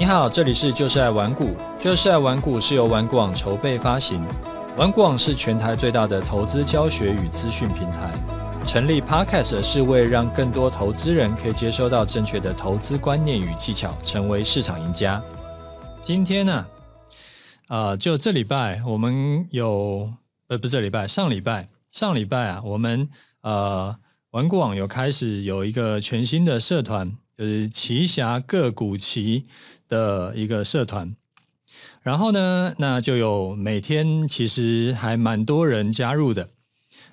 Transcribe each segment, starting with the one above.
你好，这里是就是爱玩股，就是爱玩股是由玩股网筹备发行，玩股网是全台最大的投资教学与资讯平台。成立 Podcast 是为让更多投资人可以接收到正确的投资观念与技巧，成为市场赢家。今天呢、啊，呃，就这礼拜我们有，呃，不是这礼拜，上礼拜，上礼拜啊，我们呃，玩股网有开始有一个全新的社团，就是奇侠个股奇的一个社团。然后呢，那就有每天其实还蛮多人加入的。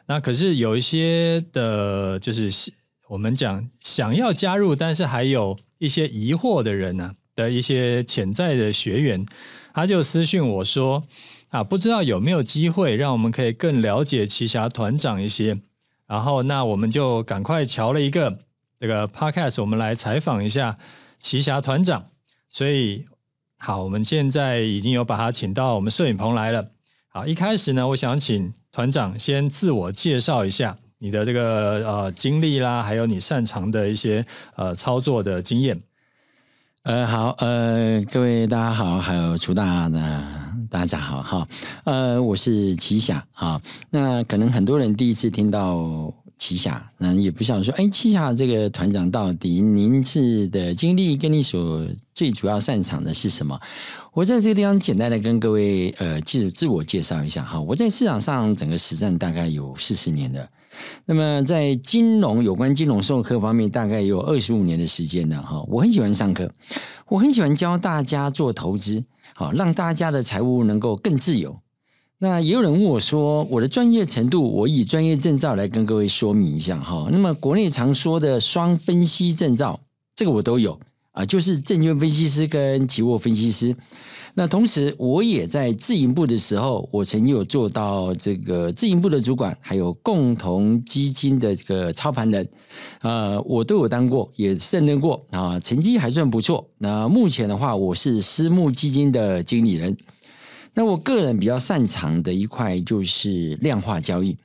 那可是有一些的，就是我们讲想要加入，但是还有一些疑惑的人呢、的一些潜在的学员，他就私讯我说啊，不知道有没有机会让我们可以更了解奇侠团长一些。然后那我们就赶快瞧了一个这个 podcast，我们来采访一下奇侠团长。所以好，我们现在已经有把他请到我们摄影棚来了。好，一开始呢，我想请。团长，先自我介绍一下你的这个呃经历啦，还有你擅长的一些呃操作的经验。呃，好，呃，各位大家好，还有楚大的大家好哈。呃，我是奇侠啊。那可能很多人第一次听到奇侠，那也不想说，哎，奇侠这个团长到底您是的经历跟你所最主要擅长的是什么？我在这个地方简单的跟各位呃，自自我介绍一下哈。我在市场上整个实战大概有四十年了，那么在金融有关金融授课方面，大概有二十五年的时间了哈。我很喜欢上课，我很喜欢教大家做投资，好让大家的财务能够更自由。那也有人问我说，我的专业程度，我以专业证照来跟各位说明一下哈。那么国内常说的双分析证照，这个我都有。啊，就是证券分析师跟期货分析师。那同时，我也在自营部的时候，我曾经有做到这个自营部的主管，还有共同基金的这个操盘人。啊，我都有当过，也胜任过啊，成绩还算不错。那目前的话，我是私募基金的经理人。那我个人比较擅长的一块就是量化交易。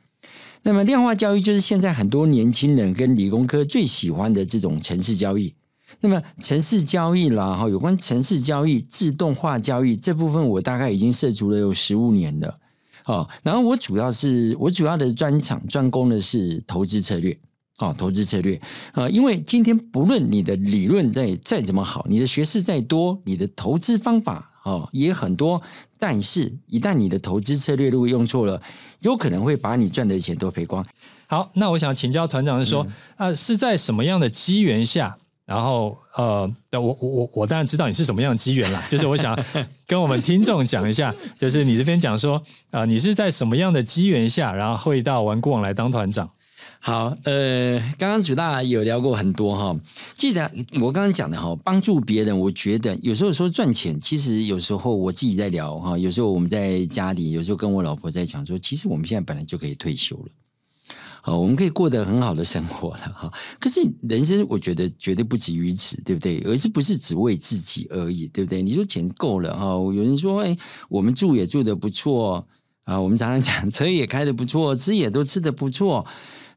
那么，量化交易就是现在很多年轻人跟理工科最喜欢的这种城市交易。那么，城市交易啦，哈，有关城市交易、自动化交易这部分，我大概已经涉足了有十五年了，哦，然后我主要是我主要的专长专攻的是投资策略，哦，投资策略，啊，因为今天不论你的理论再再怎么好，你的学识再多，你的投资方法哦也很多，但是一旦你的投资策略如果用错了，有可能会把你赚的钱都赔光。好，那我想请教团长是说，啊、嗯，是在什么样的机缘下？然后，呃，我我我我当然知道你是什么样的机缘啦，就是我想 跟我们听众讲一下，就是你这边讲说，啊、呃，你是在什么样的机缘下，然后会到玩股网来当团长？好，呃，刚刚主大有聊过很多哈，记得我刚刚讲的哈，帮助别人，我觉得有时候说赚钱，其实有时候我自己在聊哈，有时候我们在家里，有时候跟我老婆在讲说，其实我们现在本来就可以退休了。好，我们可以过得很好的生活了哈。可是人生，我觉得绝对不止于此，对不对？而是不是只为自己而已，对不对？你说钱够了哈，有人说，哎，我们住也住得不错啊，我们常常讲车也开得不错，吃也都吃得不错。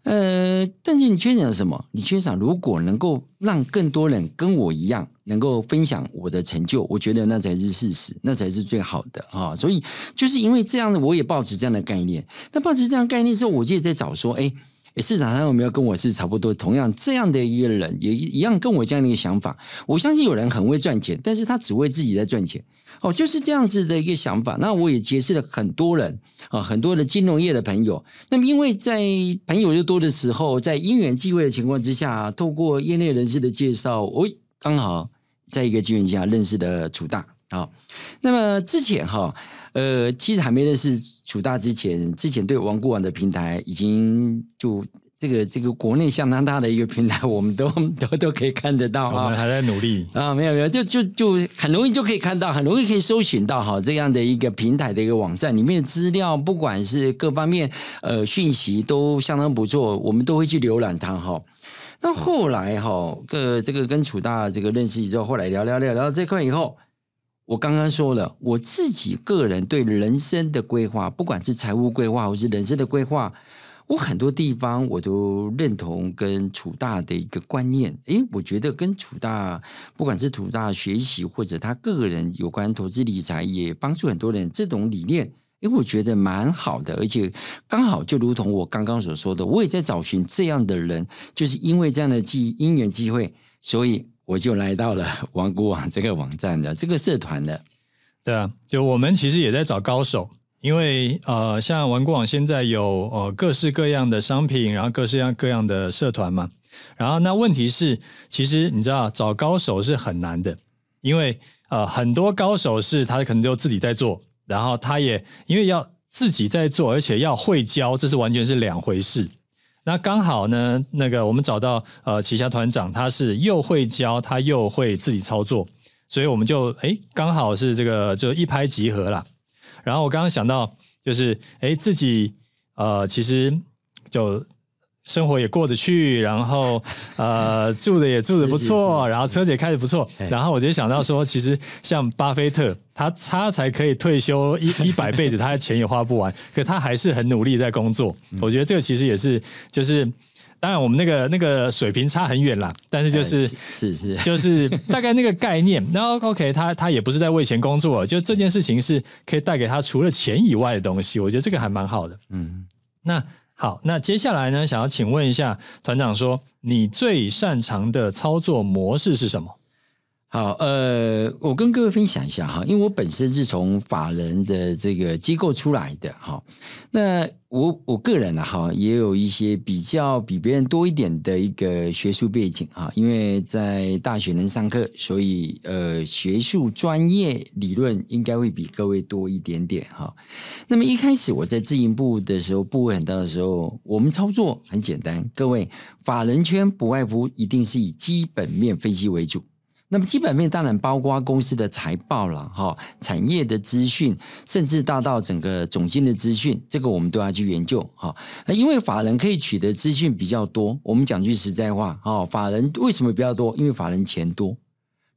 呃，但是你缺少什么？你缺少如果能够让更多人跟我一样，能够分享我的成就，我觉得那才是事实，那才是最好的啊！所以就是因为这样的，我也抱持这样的概念。那抱持这样概念之后，我就在找说，哎，市场上有没有跟我是差不多同样这样的一个人，也一样跟我这样的一个想法？我相信有人很会赚钱，但是他只为自己在赚钱。哦，就是这样子的一个想法。那我也结识了很多人啊，很多的金融业的朋友。那么，因为在朋友又多的时候，在因缘际会的情况之下，透过业内人士的介绍，我刚好在一个机缘下认识的楚大。好，那么之前哈，呃，其实还没认识楚大之前，之前对玩股网的平台已经就。这个这个国内相当大的一个平台，我们都 都都可以看得到。我们还在努力啊，没有没有，就就就很容易就可以看到，很容易可以搜寻到哈这样的一个平台的一个网站里面的资料，不管是各方面呃讯息都相当不错，我们都会去浏览它哈。那后来哈，个这个跟楚大这个认识之后，后来聊聊聊聊到这块以后，我刚刚说了，我自己个人对人生的规划，不管是财务规划或是人生的规划。我很多地方我都认同跟楚大的一个观念，诶，我觉得跟楚大不管是楚大学习或者他个人有关投资理财，也帮助很多人这种理念，因为，我觉得蛮好的，而且刚好就如同我刚刚所说的，我也在找寻这样的人，就是因为这样的机因缘机会，所以我就来到了玩股网这个网站的这个社团的。对啊，就我们其实也在找高手。因为呃，像玩股网现在有呃各式各样的商品，然后各式各样各样的社团嘛。然后那问题是，其实你知道找高手是很难的，因为呃很多高手是他可能就自己在做，然后他也因为要自己在做，而且要会教，这是完全是两回事。那刚好呢，那个我们找到呃旗下团长，他是又会教，他又会自己操作，所以我们就诶刚好是这个就一拍即合啦。然后我刚刚想到，就是哎，自己呃，其实就生活也过得去，然后呃，住的也住的不错，是是是然后车子也开的不错。然后我就想到说，其实像巴菲特，他他才可以退休一 一百辈子，他的钱也花不完，可他还是很努力在工作。我觉得这个其实也是就是。当然，我们那个那个水平差很远啦，但是就是是是，就是大概那个概念。然后 OK，他他也不是在为钱工作，就这件事情是可以带给他除了钱以外的东西。我觉得这个还蛮好的。嗯，那好，那接下来呢，想要请问一下团长说，你最擅长的操作模式是什么？好，呃，我跟各位分享一下哈，因为我本身是从法人的这个机构出来的哈，那我我个人呢哈，也有一些比较比别人多一点的一个学术背景哈，因为在大学能上课，所以呃，学术专业理论应该会比各位多一点点哈。那么一开始我在自营部的时候，部位很大的时候，我们操作很简单，各位法人圈不外乎一定是以基本面分析为主。那么基本面当然包括公司的财报了，哈，产业的资讯，甚至大到整个总经的资讯，这个我们都要去研究，哈。因为法人可以取得资讯比较多，我们讲句实在话，哈，法人为什么比较多？因为法人钱多，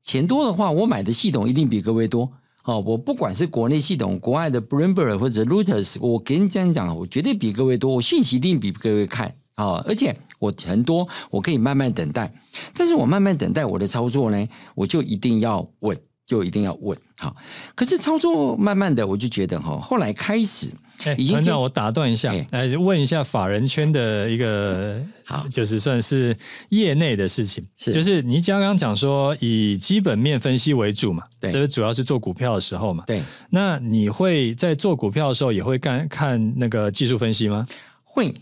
钱多的话，我买的系统一定比各位多，哦，我不管是国内系统、国外的 Bloomberg 或者 Reuters，我跟你这样讲，我绝对比各位多，我信息一定比各位看，啊，而且。我很多，我可以慢慢等待，但是我慢慢等待我的操作呢，我就一定要稳，就一定要稳。好，可是操作慢慢的，我就觉得哈，后来开始，已经让我打断一下，来问一下法人圈的一个好，就是算是业内的事情，是就是你刚刚讲说以基本面分析为主嘛，对，就是主要是做股票的时候嘛，对，那你会在做股票的时候也会看看那个技术分析吗？会。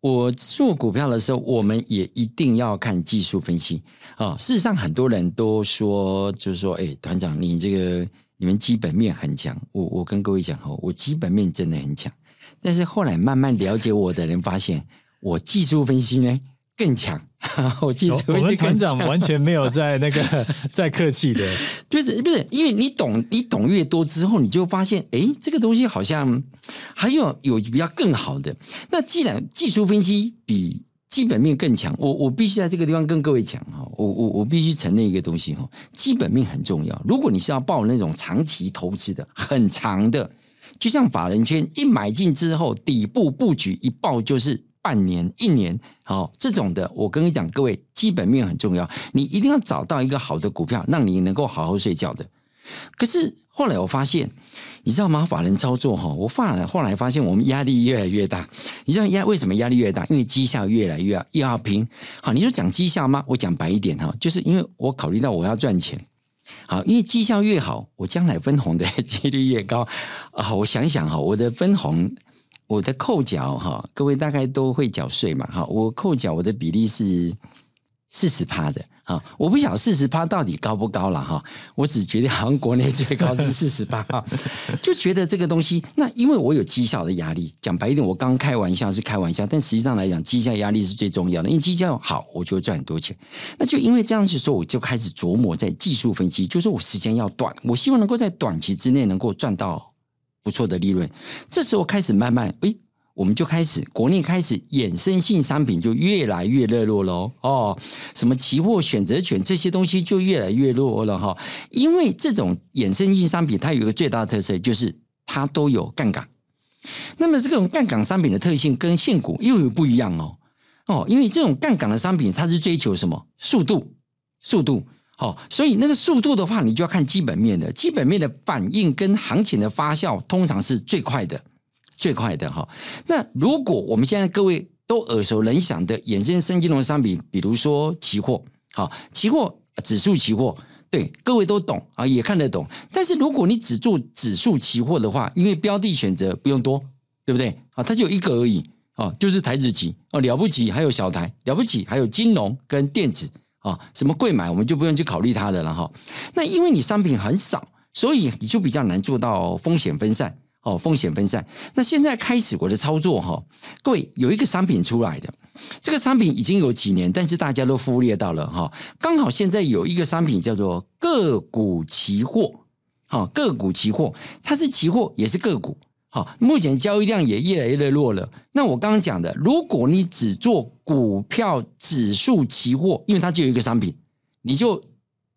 我做股票的时候，我们也一定要看技术分析啊。事实上，很多人都说，就是说，哎，团长，你这个你们基本面很强。我我跟各位讲哈，我基本面真的很强。但是后来慢慢了解我的人发现，我技术分析呢更强。我技术分析更强。我们团长完全没有在那个 在客气的，就是不是因为你懂，你懂越多之后，你就发现，哎，这个东西好像。还有有比较更好的，那既然技术分析比基本面更强，我我必须在这个地方跟各位讲哈，我我我必须承认一个东西哈，基本面很重要。如果你是要报那种长期投资的，很长的，就像法人圈一买进之后底部布局一抱就是半年一年，好这种的，我跟你讲，各位基本面很重要，你一定要找到一个好的股票，让你能够好好睡觉的。可是后来我发现。你知道吗？法人操作哈，我发了，后来发现我们压力越来越大。你知道压为什么压力越大？因为绩效越来越要要拼。好，你说讲绩效吗？我讲白一点哈，就是因为我考虑到我要赚钱。好，因为绩效越好，我将来分红的 几率越高。啊，我想想哈，我的分红，我的扣缴哈，各位大概都会缴税嘛。哈，我扣缴我的比例是四十趴的。啊，我不晓得四十趴到底高不高了哈，我只觉得好像国内最高是四十八，就觉得这个东西，那因为我有绩效的压力，讲白一点，我刚开玩笑是开玩笑，但实际上来讲，绩效压力是最重要的，因为绩效好，我就会赚很多钱。那就因为这样子说，我就开始琢磨在技术分析，就是我时间要短，我希望能够在短期之内能够赚到不错的利润。这时候开始慢慢诶。我们就开始，国内开始衍生性商品就越来越热络喽。哦，什么期货、选择权这些东西就越来越热了哈。因为这种衍生性商品，它有一个最大的特色，就是它都有杠杆。那么这种杠杆商品的特性跟现股又有不一样哦哦，因为这种杠杆的商品它是追求什么速度速度。哦，所以那个速度的话，你就要看基本面的，基本面的反应跟行情的发酵，通常是最快的，最快的哈。那如果我们现在各位都耳熟能详的衍生生金融商品，比如说期货，好，期货指数期货，对，各位都懂啊，也看得懂。但是如果你只做指数期货的话，因为标的选择不用多，对不对？啊，它就一个而已，啊，就是台指期哦，了不起还有小台，了不起还有金融跟电子。啊，什么贵买我们就不用去考虑它的了哈。那因为你商品很少，所以你就比较难做到风险分散。哦，风险分散。那现在开始我的操作哈，各位有一个商品出来的，这个商品已经有几年，但是大家都忽略到了哈。刚好现在有一个商品叫做个股期货，好，个股期货，它是期货也是个股。好，目前交易量也越来越弱了。那我刚刚讲的，如果你只做股票指数期货，因为它只有一个商品，你就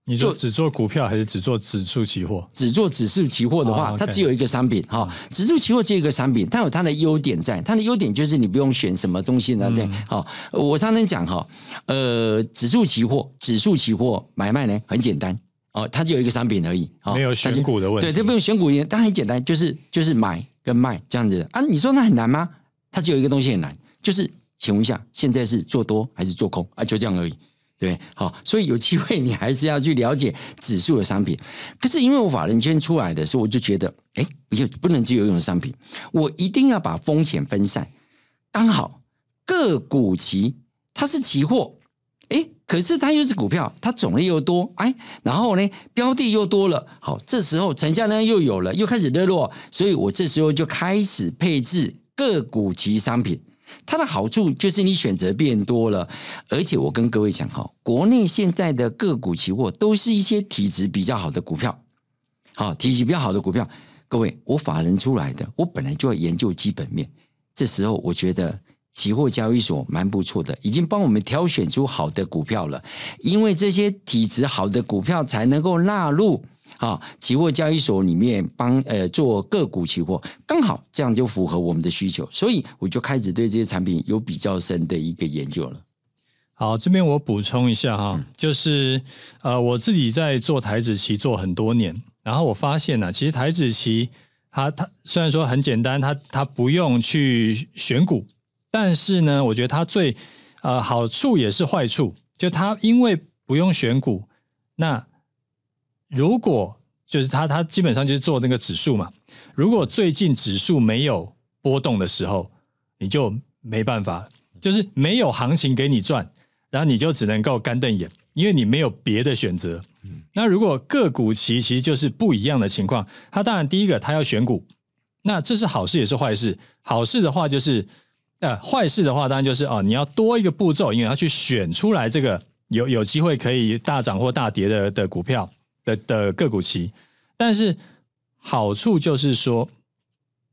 你就只做股票还是只做指数期货？只做指数期货的话，它只有一个商品。哈，指数期货这个商品，它有它的优点在，它的优点就是你不用选什么东西呢？对，好，我常常讲哈，呃，指数期货，指数期货买卖呢很简单哦，它就有一个商品而已，没有选股的问题，对，它不用选股，但很简单，就是就是买。跟卖这样子啊？你说那很难吗？它只有一个东西很难，就是请问一下，现在是做多还是做空啊？就这样而已，对，好，所以有机会你还是要去了解指数的商品。可是因为我法人圈出来的时候，我就觉得，哎，不要不能只有一种商品，我一定要把风险分散。刚好个股期它是期货。哎，可是它又是股票，它种类又多，哎，然后呢，标的又多了，好，这时候成交量又有了，又开始热络，所以我这时候就开始配置个股期商品。它的好处就是你选择变多了，而且我跟各位讲哈，国内现在的个股期货都是一些体质比较好的股票，好，体质比较好的股票，各位，我法人出来的，我本来就要研究基本面，这时候我觉得。期货交易所蛮不错的，已经帮我们挑选出好的股票了。因为这些体质好的股票才能够纳入啊期货交易所里面帮呃做个股期货，刚好这样就符合我们的需求，所以我就开始对这些产品有比较深的一个研究了。好，这边我补充一下哈，就是呃我自己在做台子期做很多年，然后我发现呢、啊，其实台子期它它虽然说很简单，它它不用去选股。但是呢，我觉得它最呃好处也是坏处，就它因为不用选股，那如果就是它它基本上就是做那个指数嘛，如果最近指数没有波动的时候，你就没办法，就是没有行情给你赚，然后你就只能够干瞪眼，因为你没有别的选择。那如果个股期其实就是不一样的情况，它当然第一个它要选股，那这是好事也是坏事。好事的话就是。呃，坏事的话，当然就是哦，你要多一个步骤，因为要去选出来这个有有机会可以大涨或大跌的的股票的的个股期。但是好处就是说，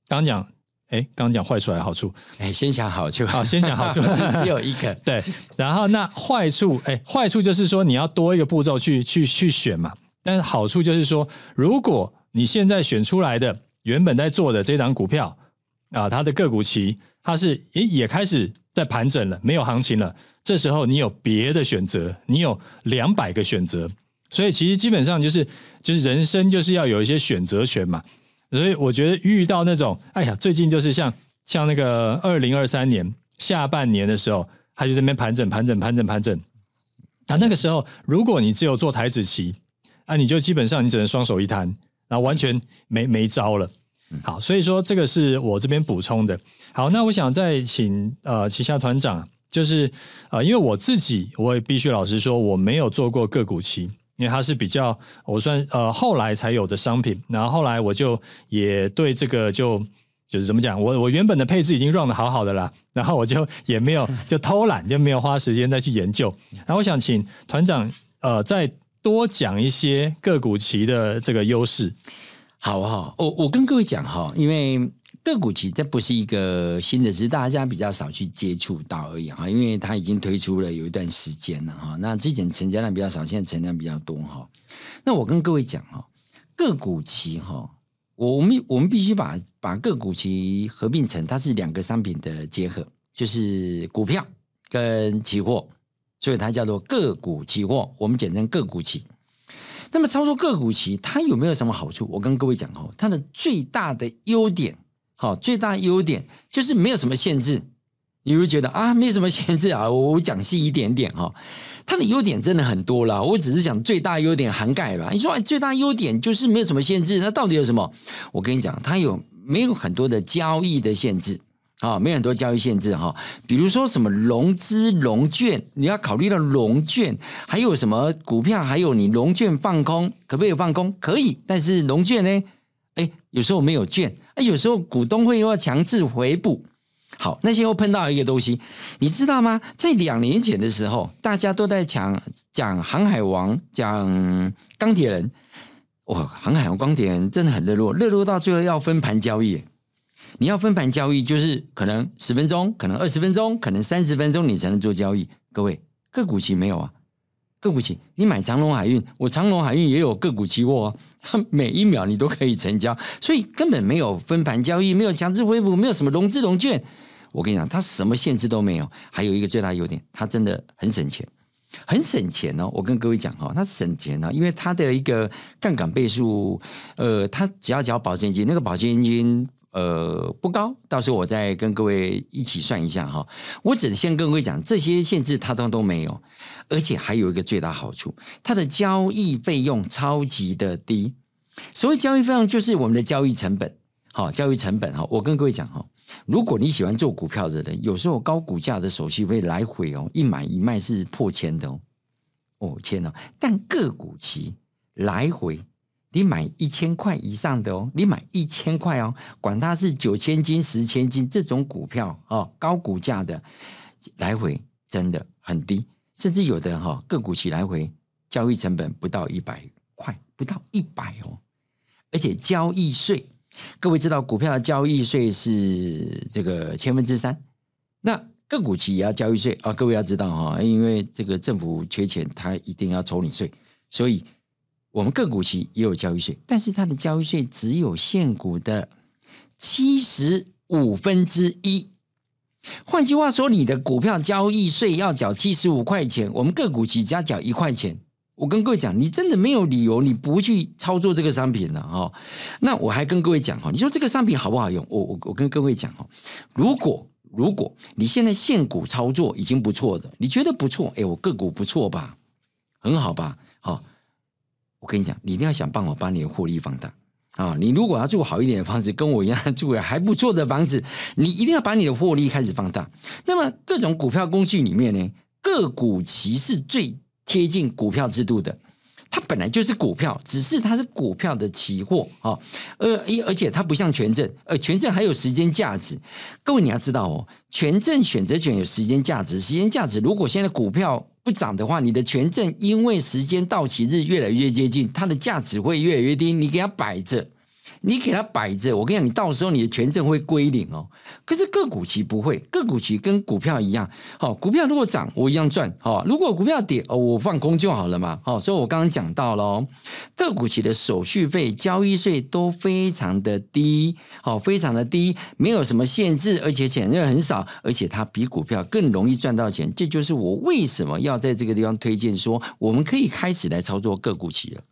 刚讲，哎，刚讲坏处还是好处？哎，先讲好处。好，先讲好处，只有一个。对，然后那坏处，哎，坏处就是说你要多一个步骤去去去选嘛。但是好处就是说，如果你现在选出来的原本在做的这档股票啊，它的个股期。它是也也开始在盘整了，没有行情了。这时候你有别的选择，你有两百个选择，所以其实基本上就是就是人生就是要有一些选择权嘛。所以我觉得遇到那种，哎呀，最近就是像像那个二零二三年下半年的时候，他就在那边盘整盘整盘整盘整。那那个时候，如果你只有做台子棋，啊，你就基本上你只能双手一摊，然后完全没没招了。好，所以说这个是我这边补充的。好，那我想再请呃旗下团长，就是呃，因为我自己我也必须老实说，我没有做过个股期，因为它是比较我算呃后来才有的商品。然后后来我就也对这个就就是怎么讲，我我原本的配置已经 run 得好好的啦，然后我就也没有 就偷懒，就没有花时间再去研究。然后我想请团长呃再多讲一些个股期的这个优势。好不好，我我跟各位讲哈，因为个股期这不是一个新的，只是大家比较少去接触到而已哈。因为它已经推出了有一段时间了哈。那之前成交量比较少，现在成交量比较多哈。那我跟各位讲哈，个股期哈，我们我们必须把把个股期合并成它是两个商品的结合，就是股票跟期货，所以它叫做个股期货，我们简称个股期。那么操作个股期它有没有什么好处？我跟各位讲哦，它的最大的优点，好，最大优点就是没有什么限制。你会觉得啊，没什么限制啊，我讲细一点点哈。它的优点真的很多了，我只是讲最大优点涵盖了。你说最大优点就是没有什么限制，那到底有什么？我跟你讲，它有没有很多的交易的限制啊？没有很多交易限制哈。比如说什么融资融券，你要考虑到融券，还有什么股票，还有你融券放空，可不可以放空？可以，但是融券呢？哎，有时候没有券，哎，有时候股东会又要强制回补。好，那些又碰到一个东西，你知道吗？在两年前的时候，大家都在讲讲航海王，讲钢铁人。哇，航海王、钢铁人真的很热络，热络到最后要分盘交易。你要分盘交易，就是可能十分钟，可能二十分钟，可能三十分钟，你才能做交易。各位，个股期没有啊？个股期，你买长隆海运，我长隆海运也有个股期货啊，每一秒你都可以成交，所以根本没有分盘交易，没有强制回补，没有什么融资融券。我跟你讲，它什么限制都没有，还有一个最大优点，它真的很省钱，很省钱哦。我跟各位讲哦，它省钱呢，因为它的一个杠杆倍数，呃，它只要交保证金，那个保证金呃不高，到时候我再跟各位一起算一下哈。我只先跟各位讲，这些限制它都都没有，而且还有一个最大好处，它的交易费用超级的低。所谓交易费用，就是我们的交易成本。好，交易成本哈，我跟各位讲哈。如果你喜欢做股票的人，有时候高股价的手续费来回哦，一买一卖是破千的哦，哦千哦。但个股期来回，你买一千块以上的哦，你买一千块哦，管它是九千金、十千金这种股票哦，高股价的来回真的很低，甚至有的哈个股期来回交易成本不到一百块，不到一百哦，而且交易税。各位知道股票的交易税是这个千分之三，那个股期也要交易税啊。各位要知道哈，因为这个政府缺钱，他一定要抽你税，所以我们个股期也有交易税，但是它的交易税只有现股的七十五分之一。换句话说，你的股票交易税要缴七十五块钱，我们个股期只要缴一块钱。我跟各位讲，你真的没有理由你不去操作这个商品了哈。那我还跟各位讲哈，你说这个商品好不好用？我我我跟各位讲哈，如果如果你现在现股操作已经不错的，你觉得不错，哎，我个股不错吧，很好吧？跟你讲，你一定要想办法把你的获利放大啊！你如果要住好一点的房子，跟我一样住还不错的房子，你一定要把你的获利开始放大。那么各种股票工具里面呢，个股其实最。贴近股票制度的，它本来就是股票，只是它是股票的期货啊，而而且它不像权证，呃，权证还有时间价值。各位你要知道哦，权证选择权有时间价值，时间价值如果现在股票不涨的话，你的权证因为时间到期日越来越接近，它的价值会越来越低，你给它摆着。你给它摆着，我跟你讲，你到时候你的权证会归零哦。可是个股期不会，个股期跟股票一样，好，股票如果涨，我一样赚，好，如果股票跌，哦，我放空就好了嘛，好，所以我刚刚讲到了哦，个股期的手续费、交易税都非常的低，好，非常的低，没有什么限制，而且钱又很少，而且它比股票更容易赚到钱，这就是我为什么要在这个地方推荐说，我们可以开始来操作个股期了。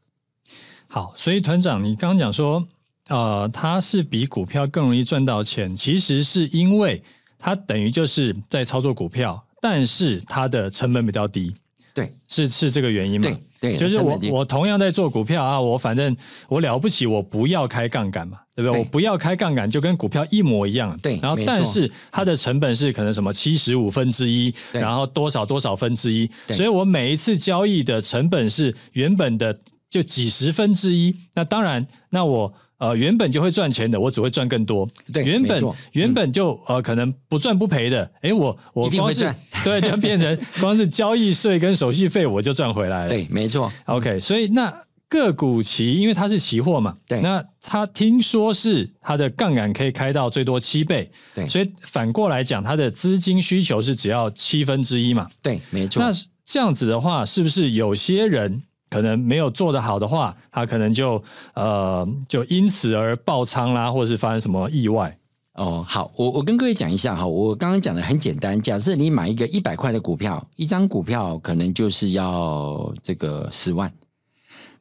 好，所以团长，你刚刚讲说。呃，它是比股票更容易赚到钱，其实是因为它等于就是在操作股票，但是它的成本比较低。对，是是这个原因吗？对，对，就是我我同样在做股票啊，我反正我了不起，我不要开杠杆嘛，对不对？对，我不要开杠杆，就跟股票一模一样。对，然后但是它的成本是可能什么七十五分之一，然后多少多少分之一，所以我每一次交易的成本是原本的就几十分之一。那当然，那我。呃，原本就会赚钱的，我只会赚更多。对，原本原本就呃可能不赚不赔的，哎，我我光是 对，就变成光是交易税跟手续费我就赚回来了。对，没错。OK，所以那个股期，因为它是期货嘛，对，那它听说是它的杠杆可以开到最多七倍，对，所以反过来讲，它的资金需求是只要七分之一嘛。对，没错。那这样子的话，是不是有些人？可能没有做得好的话，他可能就呃就因此而爆仓啦，或者是发生什么意外。哦，好，我我跟各位讲一下哈，我刚刚讲的很简单，假设你买一个一百块的股票，一张股票可能就是要这个十万。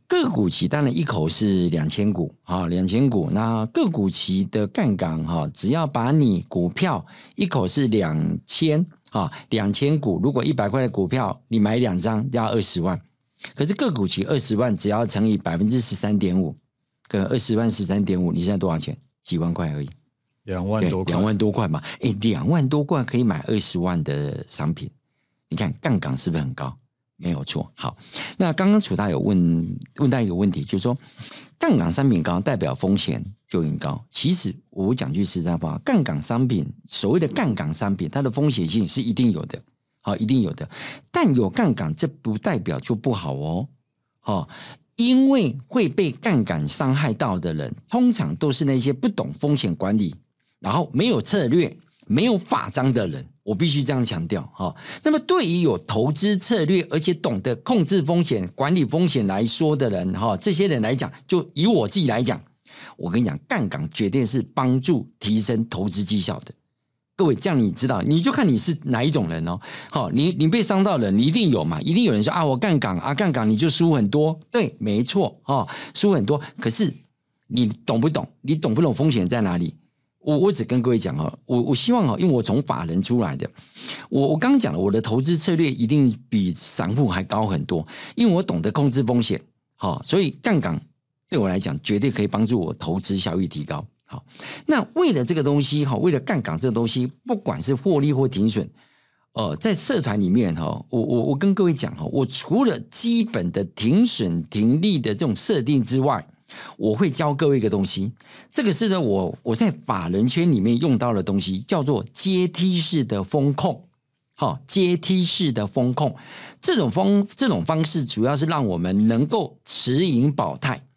个股期当然一口是两千股啊，两千股。那个股期的杠杆哈，只要把你股票一口是两千啊，两千股，如果一百块的股票你买两张要二十万，可是个股期二十万只要乘以百分之十三点五，个二十万十三点五，你现在多少钱？几万块而已，两万多，两万多块嘛。哎，两万多块可以买二十万的商品，你看杠杆是不是很高？没有错，好。那刚刚楚大有问问到一个问题，就是说杠杆商品高代表风险就很高。其实我讲句实在话，杠杆商品所谓的杠杆商品，它的风险性是一定有的，啊，一定有的。但有杠杆，这不代表就不好哦，好，因为会被杠杆伤害到的人，通常都是那些不懂风险管理，然后没有策略、没有法章的人。我必须这样强调哈。那么，对于有投资策略而且懂得控制风险、管理风险来说的人哈，这些人来讲，就以我自己来讲，我跟你讲，杠杆绝对是帮助提升投资绩效的。各位，这样你知道，你就看你是哪一种人哦。好，你你被伤到了，你一定有嘛？一定有人说啊，我杠杆啊，杠杆你就输很多。对，没错啊，输很多。可是你懂不懂？你懂不懂风险在哪里？我我只跟各位讲哦，我我希望哦，因为我从法人出来的，我我刚刚讲了，我的投资策略一定比散户还高很多，因为我懂得控制风险，好，所以杠杆对我来讲绝对可以帮助我投资效益提高。好，那为了这个东西哈，为了杠杆这个东西，不管是获利或停损，呃，在社团里面哈，我我我跟各位讲哈，我除了基本的停损停利的这种设定之外，我会教各位一个东西，这个是呢，我我在法人圈里面用到的东西，叫做阶梯式的风控。好，阶梯式的风控，这种风这种方式，主要是让我们能够持盈保泰。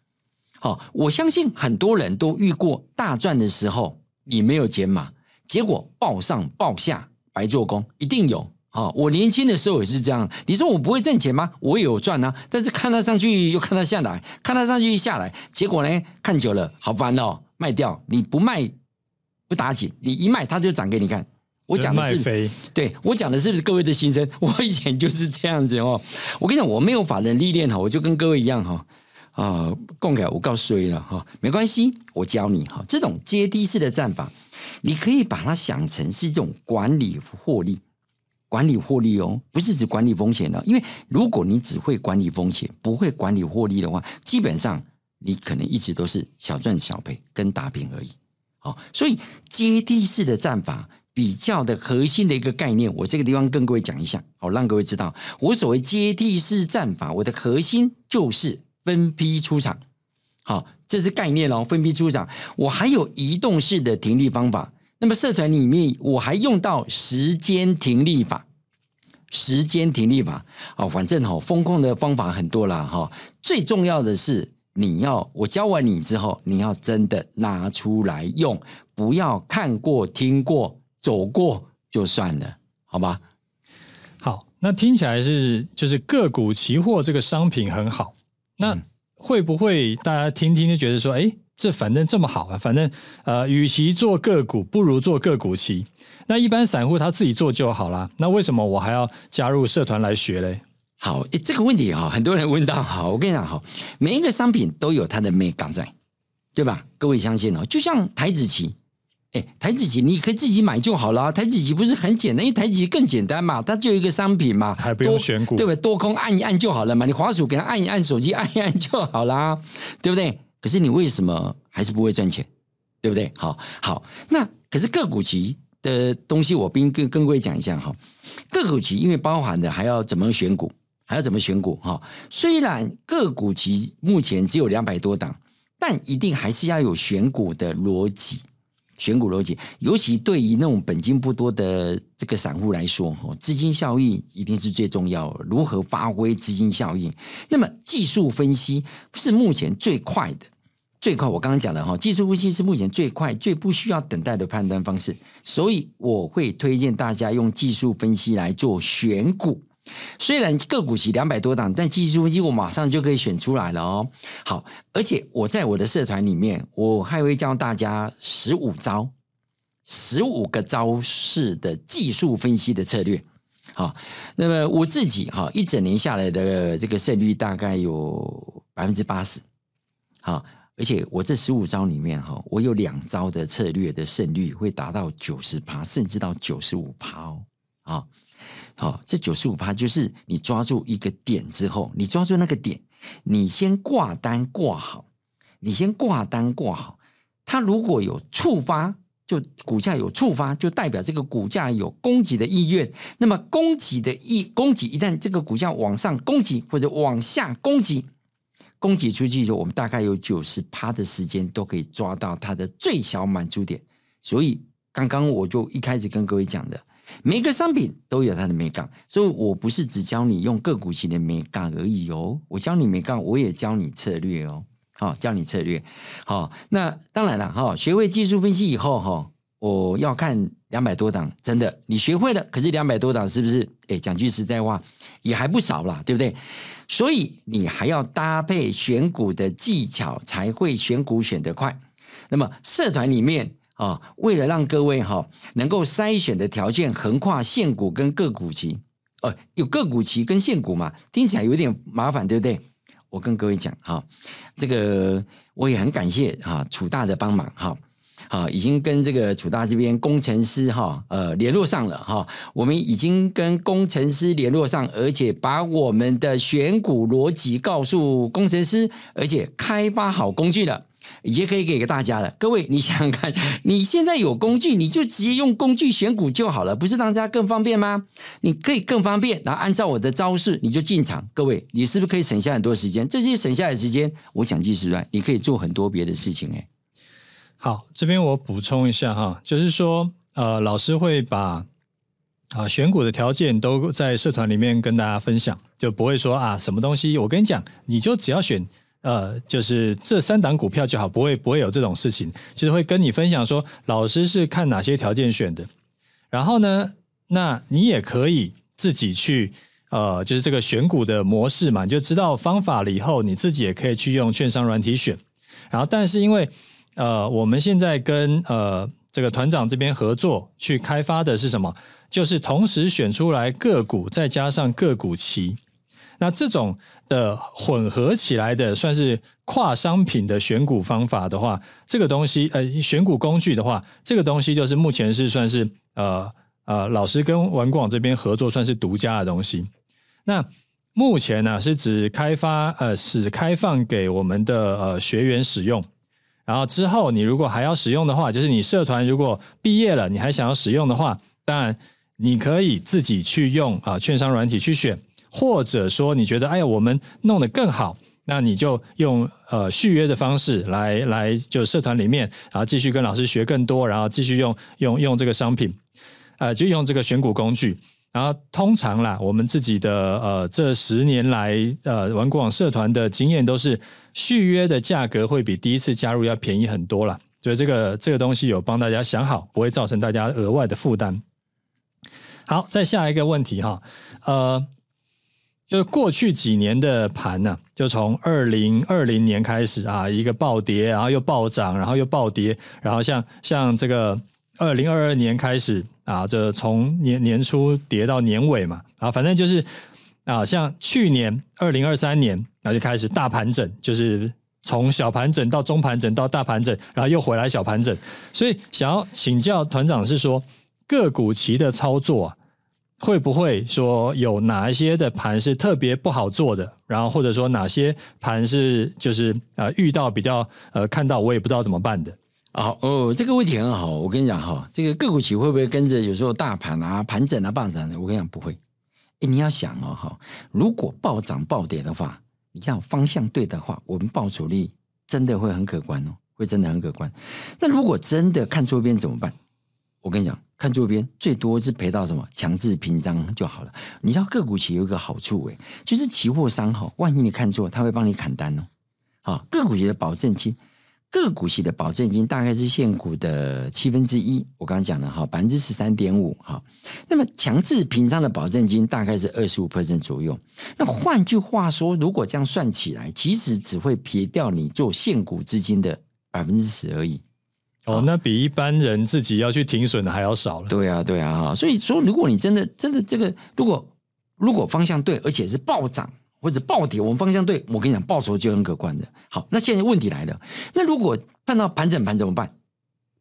好，我相信很多人都遇过大赚的时候，你没有减码，结果暴上暴下，白做工，一定有。好，我年轻的时候也是这样。你说我不会挣钱吗？我也有赚啊，但是看它上去又看它下来，看它上去下来，结果呢，看久了好烦哦，卖掉。你不卖不打紧，你一卖它就涨给你看。我讲的是，对，我讲的是不是各位的心声？我以前就是这样子哦。我跟你讲，我没有法人历练哈，我就跟各位一样哈啊，共改我告诉你了哈，没关系，我教你哈，这种阶梯式的战法，你可以把它想成是一种管理获利。管理获利哦，不是指管理风险的。因为如果你只会管理风险，不会管理获利的话，基本上你可能一直都是小赚小赔跟打平而已。好，所以阶梯式的战法比较的核心的一个概念，我这个地方跟各位讲一下，好让各位知道，我所谓阶梯式战法，我的核心就是分批出场。好，这是概念哦，分批出场。我还有移动式的停利方法。那么社团里面我还用到时间停利法，时间停利法哦，反正哈风控的方法很多啦哈，最重要的是你要我教完你之后，你要真的拿出来用，不要看过听过走过就算了，好吧？好，那听起来是就是个股期货这个商品很好，那会不会大家听听就觉得说，哎？这反正这么好啊，反正呃，与其做个股，不如做个股期。那一般散户他自己做就好啦。那为什么我还要加入社团来学嘞？好，这个问题哈，很多人问到。好，我跟你讲哈，每一个商品都有它的美感在，对吧？各位相信哦，就像台子期，哎，台子棋你可以自己买就好了。台子棋不是很简单，因为台指期更简单嘛，它就一个商品嘛，还不用选股，对不对？多空按一按就好了嘛，你滑鼠给它按一按，手机按一按就好啦，对不对？可是你为什么还是不会赚钱，对不对？好，好，那可是个股期的东西，我跟跟各位讲一下哈。个股期因为包含的还要怎么选股，还要怎么选股哈。虽然个股期目前只有两百多档，但一定还是要有选股的逻辑。选股逻辑，尤其对于那种本金不多的这个散户来说，哈，资金效应一定是最重要。如何发挥资金效应？那么技术分析是目前最快的。最快，我刚刚讲的哈，技术分析是目前最快、最不需要等待的判断方式，所以我会推荐大家用技术分析来做选股。虽然个股息两百多档，但技术分析我马上就可以选出来了哦。好，而且我在我的社团里面，我还会教大家十五招、十五个招式的技术分析的策略。好，那么我自己哈一整年下来的这个胜率大概有百分之八十。好，而且我这十五招里面哈，我有两招的策略的胜率会达到九十趴，甚至到九十五趴哦。好。好，这九十五趴就是你抓住一个点之后，你抓住那个点，你先挂单挂好，你先挂单挂好，它如果有触发，就股价有触发，就代表这个股价有供给的意愿。那么供给的意供给，一旦这个股价往上供给或者往下供给，供给出去之后，我们大概有九十趴的时间都可以抓到它的最小满足点。所以刚刚我就一开始跟各位讲的。每个商品都有它的美感，所以我不是只教你用个股型的美感而已哦，我教你美感，我也教你策略哦，好，教你策略，好，那当然了哈，学会技术分析以后哈，我要看两百多档，真的，你学会了，可是两百多档是不是？哎，讲句实在话，也还不少啦，对不对？所以你还要搭配选股的技巧，才会选股选得快。那么社团里面。啊，为了让各位哈能够筛选的条件横跨现股跟个股期，呃，有个股期跟现股嘛，听起来有点麻烦，对不对？我跟各位讲哈，这个我也很感谢哈楚大的帮忙哈，好，已经跟这个楚大这边工程师哈呃联络上了哈，我们已经跟工程师联络上，而且把我们的选股逻辑告诉工程师，而且开发好工具了。也可以给给大家了，各位，你想想看，你现在有工具，你就直接用工具选股就好了，不是让大家更方便吗？你可以更方便，然后按照我的招式，你就进场。各位，你是不是可以省下很多时间？这些省下的时间，我讲句实在，你可以做很多别的事情。哎，好，这边我补充一下哈，就是说，呃，老师会把啊选股的条件都在社团里面跟大家分享，就不会说啊什么东西，我跟你讲，你就只要选。呃，就是这三档股票就好，不会不会有这种事情，就是会跟你分享说，老师是看哪些条件选的，然后呢，那你也可以自己去，呃，就是这个选股的模式嘛，你就知道方法了以后，你自己也可以去用券商软体选，然后但是因为呃，我们现在跟呃这个团长这边合作去开发的是什么？就是同时选出来个股，再加上个股期。那这种的混合起来的算是跨商品的选股方法的话，这个东西呃选股工具的话，这个东西就是目前是算是呃呃老师跟文广这边合作算是独家的东西。那目前呢是只开发呃只开放给我们的呃学员使用，然后之后你如果还要使用的话，就是你社团如果毕业了，你还想要使用的话，当然你可以自己去用啊券商软体去选。或者说你觉得哎呀，我们弄得更好，那你就用呃续约的方式来来就社团里面，然后继续跟老师学更多，然后继续用用用这个商品，呃，就用这个选股工具。然后通常啦，我们自己的呃这十年来呃玩股网社团的经验都是续约的价格会比第一次加入要便宜很多啦。所以这个这个东西有帮大家想好，不会造成大家额外的负担。好，再下一个问题哈，呃。就过去几年的盘呢、啊，就从二零二零年开始啊，一个暴跌，然后又暴涨，然后又暴跌，然后像像这个二零二二年开始啊，这从年年初跌到年尾嘛，啊，反正就是啊，像去年二零二三年，然后就开始大盘整，就是从小盘整到中盘整到大盘整，然后又回来小盘整，所以想要请教团长是说个股期的操作啊。会不会说有哪一些的盘是特别不好做的？然后或者说哪些盘是就是呃遇到比较呃看到我也不知道怎么办的？哦哦，这个问题很好。我跟你讲哈，这个个股期会不会跟着有时候大盘啊盘整啊暴涨的？我跟你讲不会。哎，你要想哦哈，如果暴涨暴跌的话，你这样方向对的话，我们报酬率真的会很可观哦，会真的很可观。那如果真的看错边怎么办？我跟你讲。看左边，最多是赔到什么？强制平仓就好了。你知道个股期有一个好处诶，就是期货商哈，万一你看错，他会帮你砍单哦。好，个股期的保证金，个股息的保证金大概是现股的七分之一，我刚刚讲了哈，百分之十三点五哈。那么强制平仓的保证金大概是二十五 percent 左右。那换句话说，如果这样算起来，其实只会撇掉你做现股资金的百分之十而已。哦，那比一般人自己要去停损的还要少了。对啊，对啊，哈。所以说，如果你真的真的这个，如果如果方向对，而且是暴涨或者暴跌，我们方向对，我跟你讲，报酬就很可观的。好，那现在问题来了，那如果碰到盘整盘怎么办？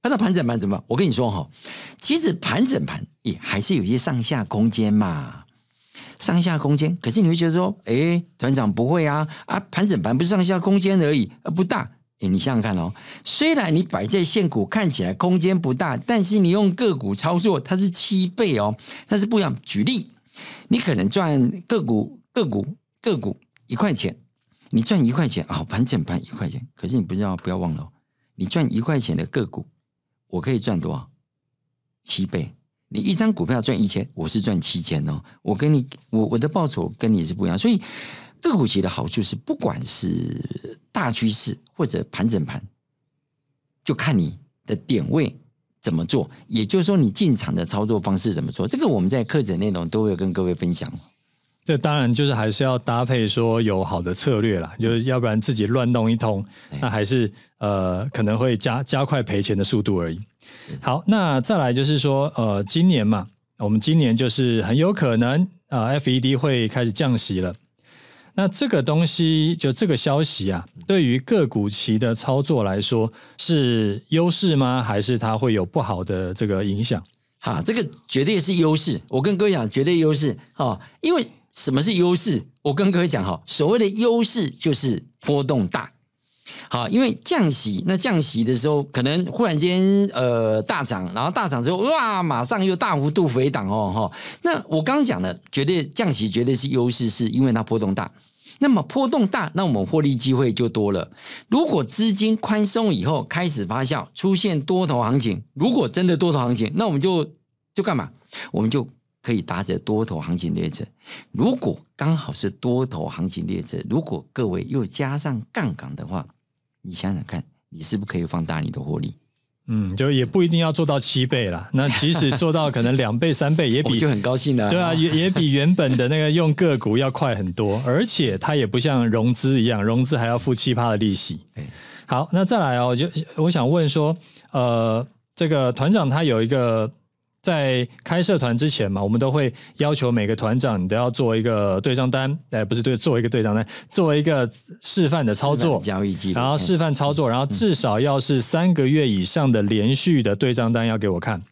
碰到盘整盘怎么办？我跟你说哈，其实盘整盘也还是有一些上下空间嘛，上下空间。可是你会觉得说，哎，团长不会啊啊，盘整盘不是上下空间而已，不大。你想想看哦，虽然你摆在现股看起来空间不大，但是你用个股操作，它是七倍哦，它是不一样。举例，你可能赚个股个股个股一块钱，你赚一块钱，好，盘整盘一块钱，可是你不知道，不要忘了，你赚一块钱的个股，我可以赚多少？七倍。你一张股票赚一千，我是赚七千哦。我跟你，我我的报酬跟你是不一样，所以。个股期的好处是，不管是大趋势或者盘整盘，就看你的点位怎么做。也就是说，你进场的操作方式怎么做。这个我们在课程内容都会跟各位分享。这当然就是还是要搭配说有好的策略啦，就是要不然自己乱弄一通，那还是呃可能会加加快赔钱的速度而已。好，那再来就是说呃今年嘛，我们今年就是很有可能呃 FED 会开始降息了。那这个东西，就这个消息啊，对于个股期的操作来说是优势吗？还是它会有不好的这个影响？哈，这个绝对是优势。我跟各位讲，绝对优势哦。因为什么是优势？我跟各位讲哈，所谓的优势就是波动大。好，因为降息，那降息的时候可能忽然间呃大涨，然后大涨之后哇，马上又大幅度回档哦哈。那我刚刚讲的绝对降息绝对是优势，是因为它波动大。那么波动大，那我们获利机会就多了。如果资金宽松以后开始发酵，出现多头行情，如果真的多头行情，那我们就就干嘛？我们就可以搭着多头行情列车。如果刚好是多头行情列车，如果各位又加上杠杆的话。你想想看，你是不是可以放大你的获利？嗯，就也不一定要做到七倍啦。那即使做到可能两倍、三倍，也 比就很高兴了。对啊，也也比原本的那个用个股要快很多，而且它也不像融资一样，融资还要付七趴的利息。好，那再来哦，就我想问说，呃，这个团长他有一个。在开社团之前嘛，我们都会要求每个团长你都要做一个对账单，哎，不是对，做一个对账单，做一个示范的操作交易记录，然后示范操作，然后至少要是三个月以上的连续的对账单要给我看。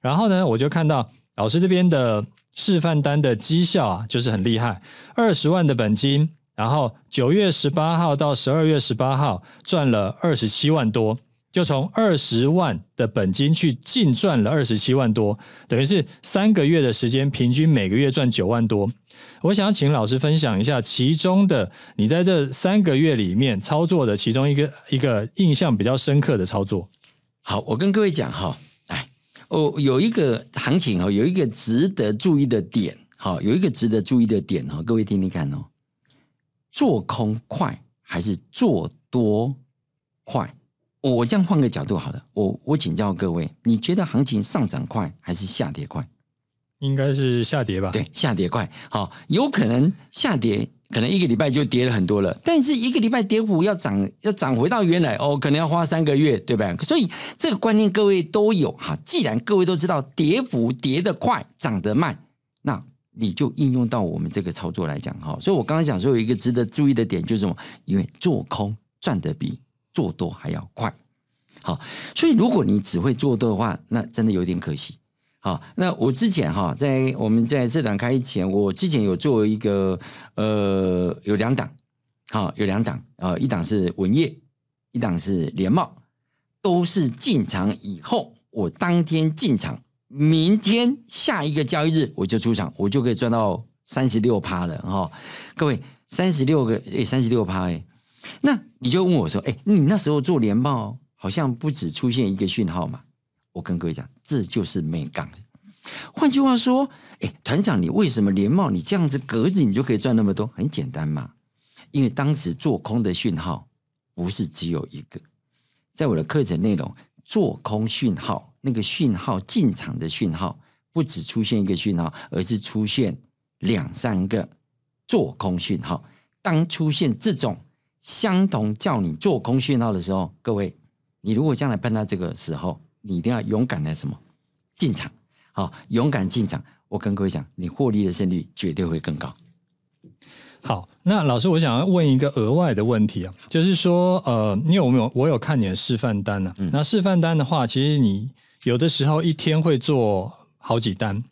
然后呢，我就看到老师这边的示范单的绩效啊，就是很厉害，二十万的本金，然后九月十八号到十二月十八号赚了二十七万多。就从二十万的本金去净赚了二十七万多，等于是三个月的时间，平均每个月赚九万多。我想请老师分享一下其中的你在这三个月里面操作的其中一个一个印象比较深刻的操作。好，我跟各位讲哈，哎，哦，有一个行情哈，有一个值得注意的点，好，有一个值得注意的点哈，各位听听看哦，做空快还是做多快？我这样换个角度好了，我我请教各位，你觉得行情上涨快还是下跌快？应该是下跌吧？对，下跌快。好，有可能下跌，可能一个礼拜就跌了很多了。但是一个礼拜跌幅要涨，要涨回到原来哦，可能要花三个月，对吧？所以这个观念各位都有哈。既然各位都知道跌幅跌得快，涨得慢，那你就应用到我们这个操作来讲哈。所以我刚刚讲说有一个值得注意的点就是什么？因为做空赚得比。做多还要快，好，所以如果你只会做多的话，那真的有点可惜。好，那我之前哈，在我们在这档开前，我之前有做一个呃，有两档，好，有两档，呃，一档是文业，一档是联茂，都是进场以后，我当天进场，明天下一个交易日我就出场，我就可以赚到三十六趴了哈。各位，三十六个诶，三十六趴诶。那你就问我说：“哎，你那时候做联茂，好像不止出现一个讯号嘛？”我跟各位讲，这就是美港。换句话说，哎，团长，你为什么联茂你这样子格子你就可以赚那么多？很简单嘛，因为当时做空的讯号不是只有一个，在我的课程内容，做空讯号那个讯号进场的讯号，不只出现一个讯号，而是出现两三个做空讯号。当出现这种相同叫你做空讯号的时候，各位，你如果将来碰到这个时候，你一定要勇敢的什么进场，好，勇敢进场。我跟各位讲，你获利的胜率绝对会更高。好，那老师，我想要问一个额外的问题啊，就是说，呃，你有没有我有看你的示范单呢、啊？嗯、那示范单的话，其实你有的时候一天会做好几单，嗯，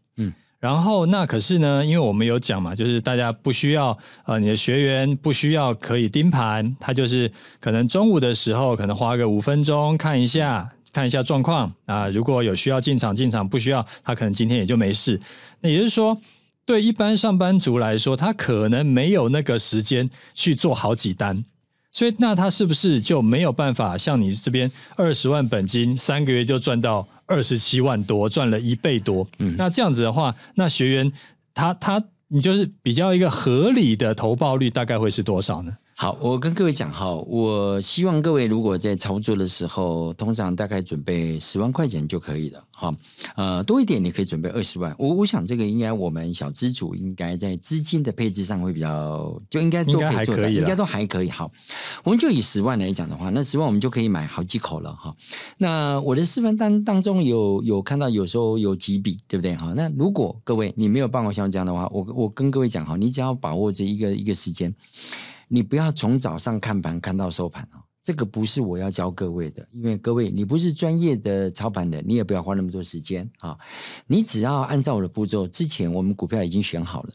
然后那可是呢，因为我们有讲嘛，就是大家不需要呃，你的学员不需要可以盯盘，他就是可能中午的时候可能花个五分钟看一下，看一下状况啊，如果有需要进场进场，不需要他可能今天也就没事。那也就是说。对一般上班族来说，他可能没有那个时间去做好几单，所以那他是不是就没有办法像你这边二十万本金，三个月就赚到二十七万多，赚了一倍多？嗯，那这样子的话，那学员他他你就是比较一个合理的投报率，大概会是多少呢？好，我跟各位讲哈，我希望各位如果在操作的时候，通常大概准备十万块钱就可以了哈。呃，多一点你可以准备二十万。我我想这个应该我们小资主应该在资金的配置上会比较，就应该都可以做到，应该都还可以。好，我们就以十万来讲的话，那十万我们就可以买好几口了哈。那我的示范单当中有有看到有时候有几笔，对不对哈？那如果各位你没有办法像这样的话，我我跟各位讲哈，你只要把握这一个一个时间。你不要从早上看盘看到收盘哦，这个不是我要教各位的，因为各位你不是专业的操盘的，你也不要花那么多时间啊。你只要按照我的步骤，之前我们股票已经选好了，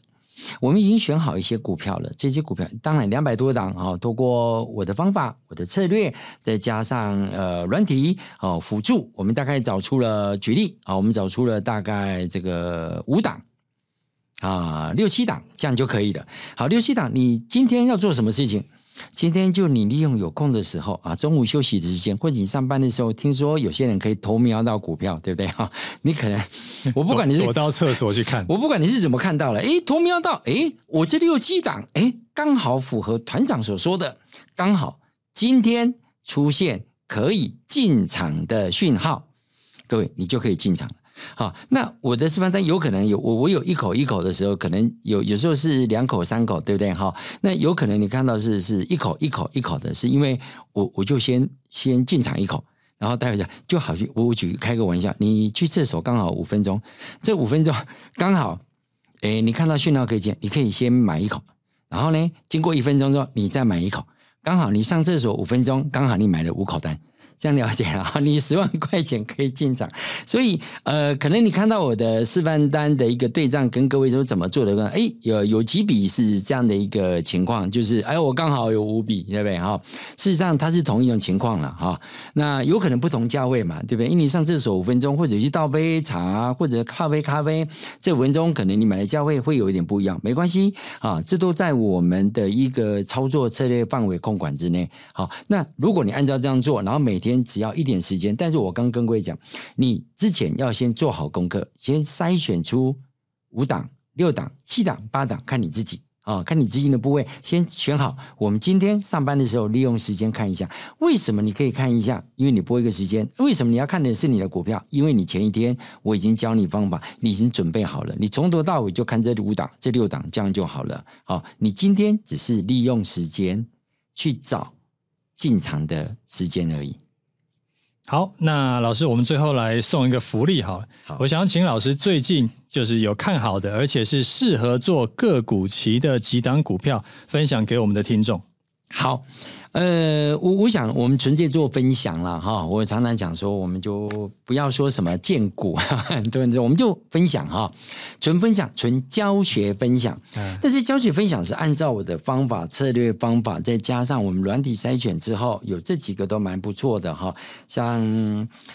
我们已经选好一些股票了。这些股票当然两百多档啊，透过我的方法、我的策略，再加上呃软体哦辅助，我们大概找出了举例啊，我们找出了大概这个五档。啊，六七档这样就可以了。好，六七档，你今天要做什么事情？今天就你利用有空的时候啊，中午休息的时间，或者你上班的时候，听说有些人可以偷瞄到股票，对不对？哈，你可能我不管你是躲到厕所去看，我不管你是怎么看到了，诶，偷瞄到，诶，我这六七档，诶，刚好符合团长所说的，刚好今天出现可以进场的讯号，各位你就可以进场了。好，那我的示范单有可能有我我有一口一口的时候，可能有有时候是两口三口，对不对？哈，那有可能你看到是是一口一口一口的，是因为我我就先先进场一口，然后待会儿就好像我举开个玩笑，你去厕所刚好五分钟，这五分钟刚好，诶，你看到讯号可以接，你可以先买一口，然后呢，经过一分钟之后你再买一口，刚好你上厕所五分钟，刚好你买了五口单。这样了解了哈，你十万块钱可以进场，所以呃，可能你看到我的示范单的一个对账，跟各位说怎么做的，哎，有有几笔是这样的一个情况，就是哎，我刚好有五笔，对不对？哈，事实上它是同一种情况了哈。那有可能不同价位嘛，对不对？因为你上厕所五分钟，或者去倒杯茶，或者咖啡咖啡，这五分钟可能你买的价位会有一点不一样，没关系啊，这都在我们的一个操作策略范围控管之内。好，那如果你按照这样做，然后每天只要一点时间，但是我刚跟各位讲，你之前要先做好功课，先筛选出五档、六档、七档、八档，看你自己啊、看你资金的部位，先选好。我们今天上班的时候利用时间看一下，为什么你可以看一下？因为你播一个时间，为什么你要看的是你的股票？因为你前一天我已经教你方法，你已经准备好了，你从头到尾就看这五档、这六档，这样就好了。好、哦，你今天只是利用时间去找进场的时间而已。好，那老师，我们最后来送一个福利好了。好，我想请老师最近就是有看好的，而且是适合做个股期的几档股票，分享给我们的听众。好。呃，我我想我们纯粹做分享了哈。我常常讲说，我们就不要说什么荐股，对不对？我们就分享哈，纯分享，纯教学分享。但是教学分享是按照我的方法、策略、方法，再加上我们软体筛选之后，有这几个都蛮不错的哈。像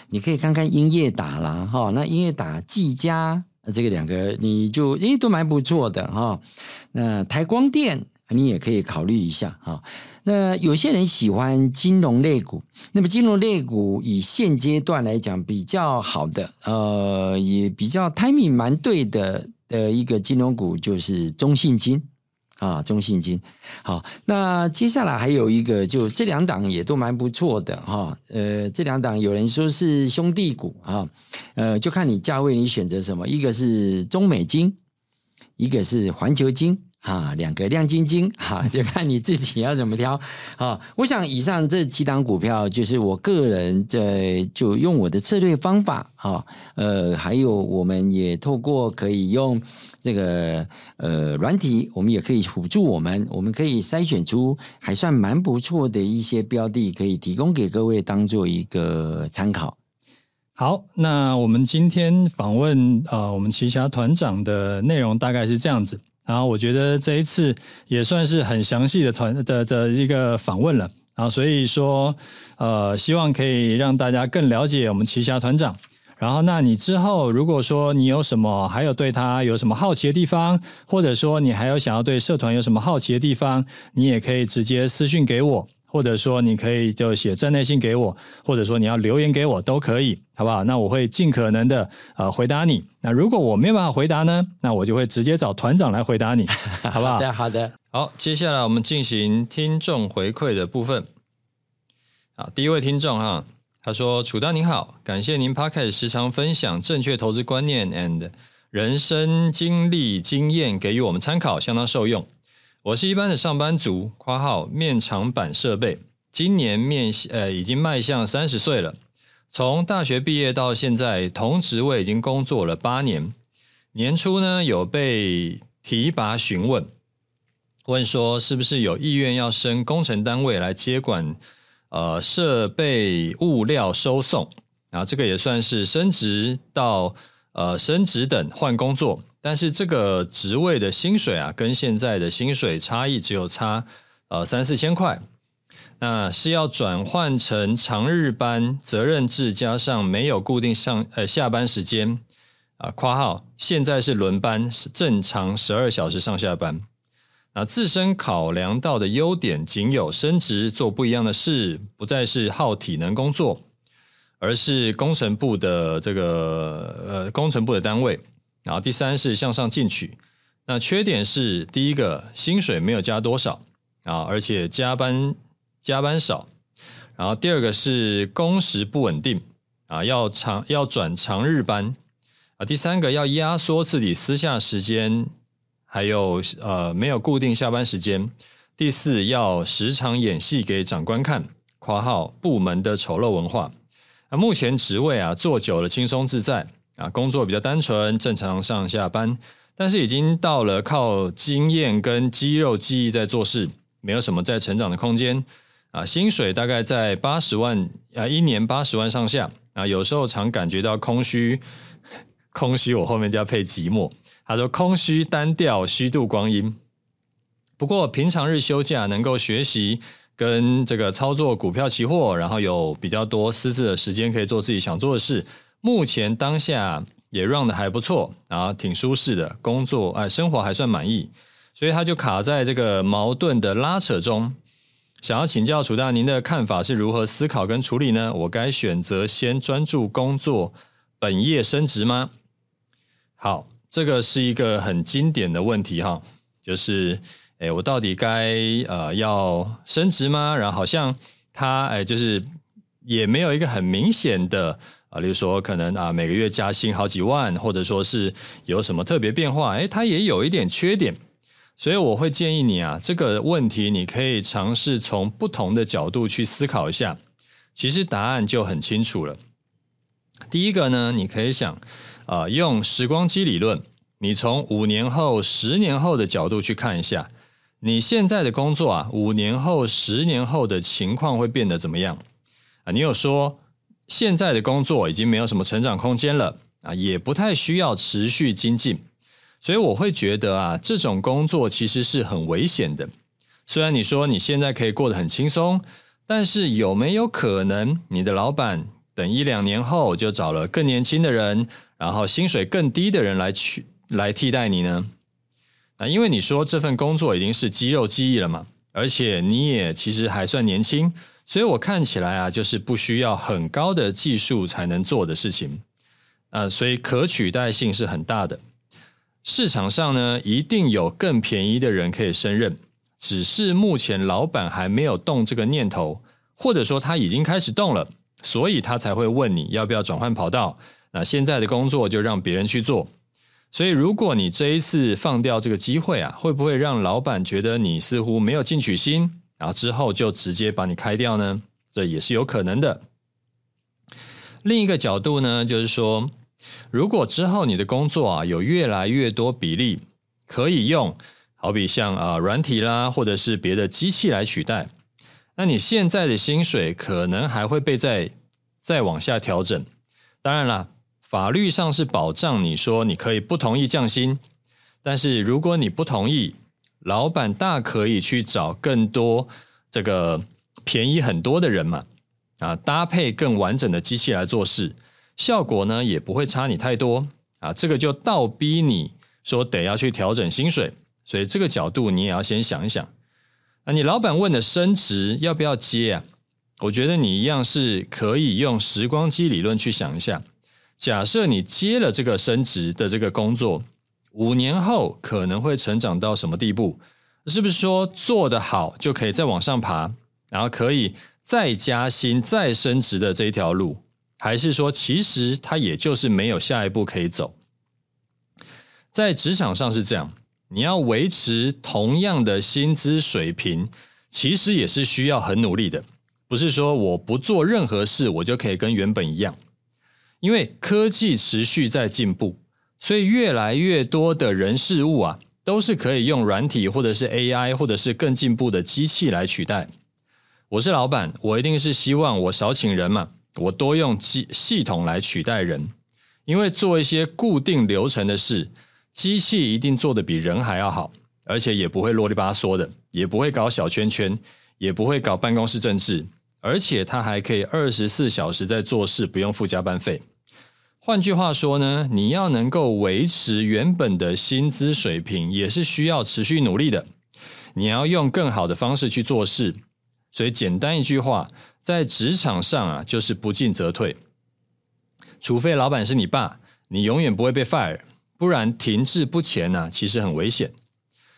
你可以看看英业达啦哈，那英业达、技嘉这个两个，你就诶都蛮不错的哈。那台光电你也可以考虑一下哈。那有些人喜欢金融类股，那么金融类股以现阶段来讲比较好的，呃，也比较 timing 蛮对的的一个金融股就是中信金，啊，中信金。好，那接下来还有一个，就这两档也都蛮不错的哈。呃，这两档有人说是兄弟股啊，呃，就看你价位，你选择什么，一个是中美金，一个是环球金。啊，两个亮晶晶，哈，就看你自己要怎么挑。啊，我想以上这几档股票，就是我个人在就用我的策略方法，哈，呃，还有我们也透过可以用这个呃软体，我们也可以辅助我们，我们可以筛选出还算蛮不错的一些标的，可以提供给各位当做一个参考。好，那我们今天访问呃我们奇侠团长的内容大概是这样子。然后我觉得这一次也算是很详细的团的的一个访问了，然后所以说，呃，希望可以让大家更了解我们奇侠团长。然后，那你之后如果说你有什么，还有对他有什么好奇的地方，或者说你还有想要对社团有什么好奇的地方，你也可以直接私信给我。或者说你可以就写站内信给我，或者说你要留言给我都可以，好不好？那我会尽可能的呃回答你。那如果我没有办法回答呢，那我就会直接找团长来回答你，好不好？好的，好的。好，接下来我们进行听众回馈的部分。好，第一位听众哈，他说：“楚大您好，感谢您 Podcast 时常分享正确投资观念 and 人生经历经验，给予我们参考，相当受用。”我是一般的上班族（括号面长板设备），今年面呃已经迈向三十岁了。从大学毕业到现在，同职位已经工作了八年。年初呢，有被提拔询问，问说是不是有意愿要升工程单位来接管呃设备物料收送，然后这个也算是升职到呃升职等换工作。但是这个职位的薪水啊，跟现在的薪水差异只有差呃三四千块，那是要转换成长日班责任制，加上没有固定上呃下班时间啊。括号现在是轮班，是正常十二小时上下班。那自身考量到的优点仅有升职做不一样的事，不再是耗体能工作，而是工程部的这个呃工程部的单位。然后第三是向上进取，那缺点是第一个薪水没有加多少啊，而且加班加班少。然后第二个是工时不稳定啊，要长要转长日班啊。第三个要压缩自己私下时间，还有呃没有固定下班时间。第四要时常演戏给长官看（括号部门的丑陋文化）。啊，目前职位啊做久了轻松自在。啊，工作比较单纯，正常上下班，但是已经到了靠经验跟肌肉记忆在做事，没有什么再成长的空间。啊，薪水大概在八十万啊，一年八十万上下。啊，有时候常感觉到空虚，空虚，我后面就要配寂寞。他说空虚单调，虚度光阴。不过平常日休假能够学习跟这个操作股票期货，然后有比较多私自的时间可以做自己想做的事。目前当下也 run 的还不错，然后挺舒适的工作，哎，生活还算满意，所以他就卡在这个矛盾的拉扯中，想要请教楚大，您的看法是如何思考跟处理呢？我该选择先专注工作，本业升职吗？好，这个是一个很经典的问题哈，就是，哎，我到底该呃要升职吗？然后好像他哎，就是也没有一个很明显的。啊，例如说可能啊，每个月加薪好几万，或者说是有什么特别变化，诶，它也有一点缺点，所以我会建议你啊，这个问题你可以尝试从不同的角度去思考一下，其实答案就很清楚了。第一个呢，你可以想啊，用时光机理论，你从五年后、十年后的角度去看一下，你现在的工作啊，五年后、十年后的情况会变得怎么样啊？你有说。现在的工作已经没有什么成长空间了啊，也不太需要持续精进，所以我会觉得啊，这种工作其实是很危险的。虽然你说你现在可以过得很轻松，但是有没有可能你的老板等一两年后就找了更年轻的人，然后薪水更低的人来取来替代你呢？啊，因为你说这份工作已经是肌肉记忆了嘛，而且你也其实还算年轻。所以我看起来啊，就是不需要很高的技术才能做的事情，啊，所以可取代性是很大的。市场上呢，一定有更便宜的人可以胜任，只是目前老板还没有动这个念头，或者说他已经开始动了，所以他才会问你要不要转换跑道。那现在的工作就让别人去做。所以，如果你这一次放掉这个机会啊，会不会让老板觉得你似乎没有进取心，然后之后就直接把你开掉呢？这也是有可能的。另一个角度呢，就是说，如果之后你的工作啊有越来越多比例可以用，好比像啊软体啦，或者是别的机器来取代，那你现在的薪水可能还会被再再往下调整。当然啦。法律上是保障你说你可以不同意降薪，但是如果你不同意，老板大可以去找更多这个便宜很多的人嘛，啊，搭配更完整的机器来做事，效果呢也不会差你太多啊。这个就倒逼你说得要去调整薪水，所以这个角度你也要先想一想。那你老板问的升职要不要接啊？我觉得你一样是可以用时光机理论去想一下。假设你接了这个升职的这个工作，五年后可能会成长到什么地步？是不是说做得好就可以再往上爬，然后可以再加薪、再升职的这一条路？还是说其实它也就是没有下一步可以走？在职场上是这样，你要维持同样的薪资水平，其实也是需要很努力的，不是说我不做任何事，我就可以跟原本一样。因为科技持续在进步，所以越来越多的人事物啊，都是可以用软体或者是 AI 或者是更进步的机器来取代。我是老板，我一定是希望我少请人嘛，我多用机系统来取代人。因为做一些固定流程的事，机器一定做得比人还要好，而且也不会啰里吧嗦的，也不会搞小圈圈，也不会搞办公室政治。而且它还可以二十四小时在做事，不用付加班费。换句话说呢，你要能够维持原本的薪资水平，也是需要持续努力的。你要用更好的方式去做事。所以简单一句话，在职场上啊，就是不进则退。除非老板是你爸，你永远不会被 fire，不然停滞不前呢，其实很危险。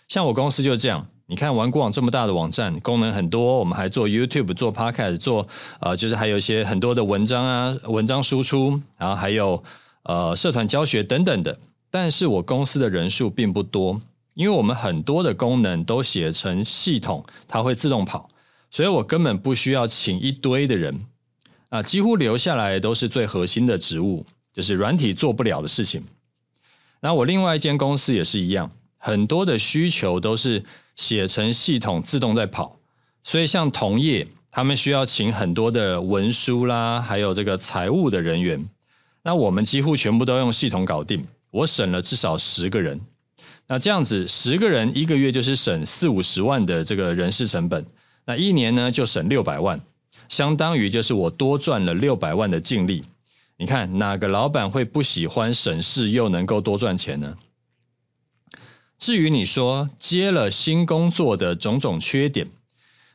像我公司就是这样。你看，玩股网这么大的网站，功能很多，我们还做 YouTube、做 Podcast、做呃，就是还有一些很多的文章啊，文章输出，然后还有呃社团教学等等的。但是我公司的人数并不多，因为我们很多的功能都写成系统，它会自动跑，所以我根本不需要请一堆的人啊，几乎留下来都是最核心的职务，就是软体做不了的事情。那我另外一间公司也是一样，很多的需求都是。写成系统自动在跑，所以像同业，他们需要请很多的文书啦，还有这个财务的人员。那我们几乎全部都用系统搞定，我省了至少十个人。那这样子，十个人一个月就是省四五十万的这个人事成本，那一年呢就省六百万，相当于就是我多赚了六百万的净利。你看哪个老板会不喜欢省事又能够多赚钱呢？至于你说接了新工作的种种缺点，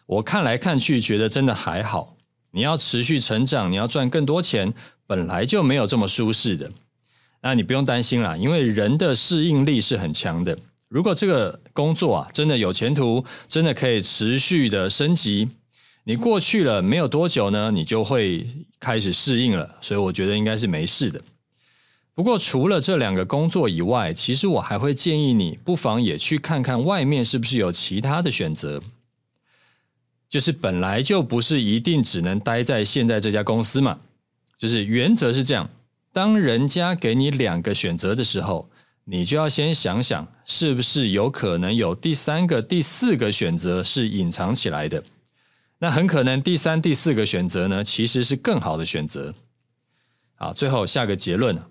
我看来看去觉得真的还好。你要持续成长，你要赚更多钱，本来就没有这么舒适的。那你不用担心啦，因为人的适应力是很强的。如果这个工作啊真的有前途，真的可以持续的升级，你过去了没有多久呢，你就会开始适应了。所以我觉得应该是没事的。不过，除了这两个工作以外，其实我还会建议你，不妨也去看看外面是不是有其他的选择。就是本来就不是一定只能待在现在这家公司嘛。就是原则是这样，当人家给你两个选择的时候，你就要先想想，是不是有可能有第三个、第四个选择是隐藏起来的。那很可能第三、第四个选择呢，其实是更好的选择。好，最后下个结论。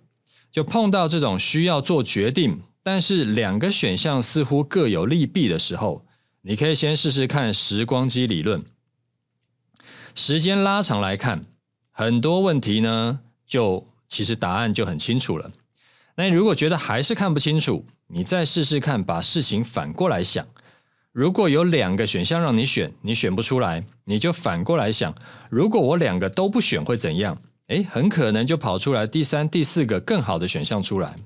就碰到这种需要做决定，但是两个选项似乎各有利弊的时候，你可以先试试看时光机理论。时间拉长来看，很多问题呢，就其实答案就很清楚了。那如果觉得还是看不清楚，你再试试看，把事情反过来想。如果有两个选项让你选，你选不出来，你就反过来想：如果我两个都不选，会怎样？诶，很可能就跑出来第三、第四个更好的选项出来。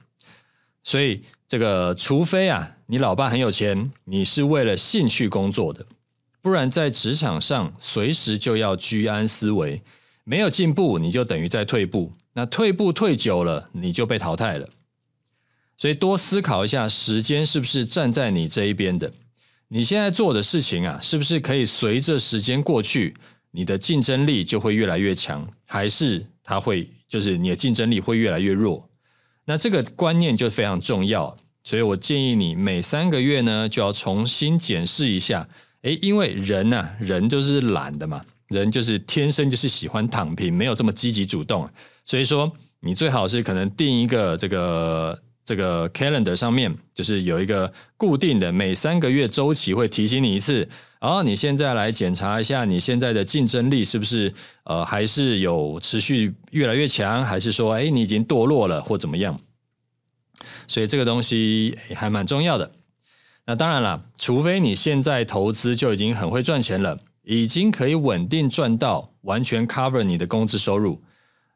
所以这个除非啊，你老爸很有钱，你是为了兴趣工作的，不然在职场上随时就要居安思危，没有进步你就等于在退步，那退步退久了你就被淘汰了。所以多思考一下，时间是不是站在你这一边的？你现在做的事情啊，是不是可以随着时间过去，你的竞争力就会越来越强，还是它会就是你的竞争力会越来越弱？那这个观念就非常重要。所以我建议你每三个月呢，就要重新检视一下。诶，因为人呐，人就是懒的嘛，人就是天生就是喜欢躺平，没有这么积极主动。所以说，你最好是可能定一个这个。这个 calendar 上面就是有一个固定的，每三个月周期会提醒你一次。然后你现在来检查一下，你现在的竞争力是不是呃还是有持续越来越强，还是说哎你已经堕落了或怎么样？所以这个东西还蛮重要的。那当然了，除非你现在投资就已经很会赚钱了，已经可以稳定赚到完全 cover 你的工资收入，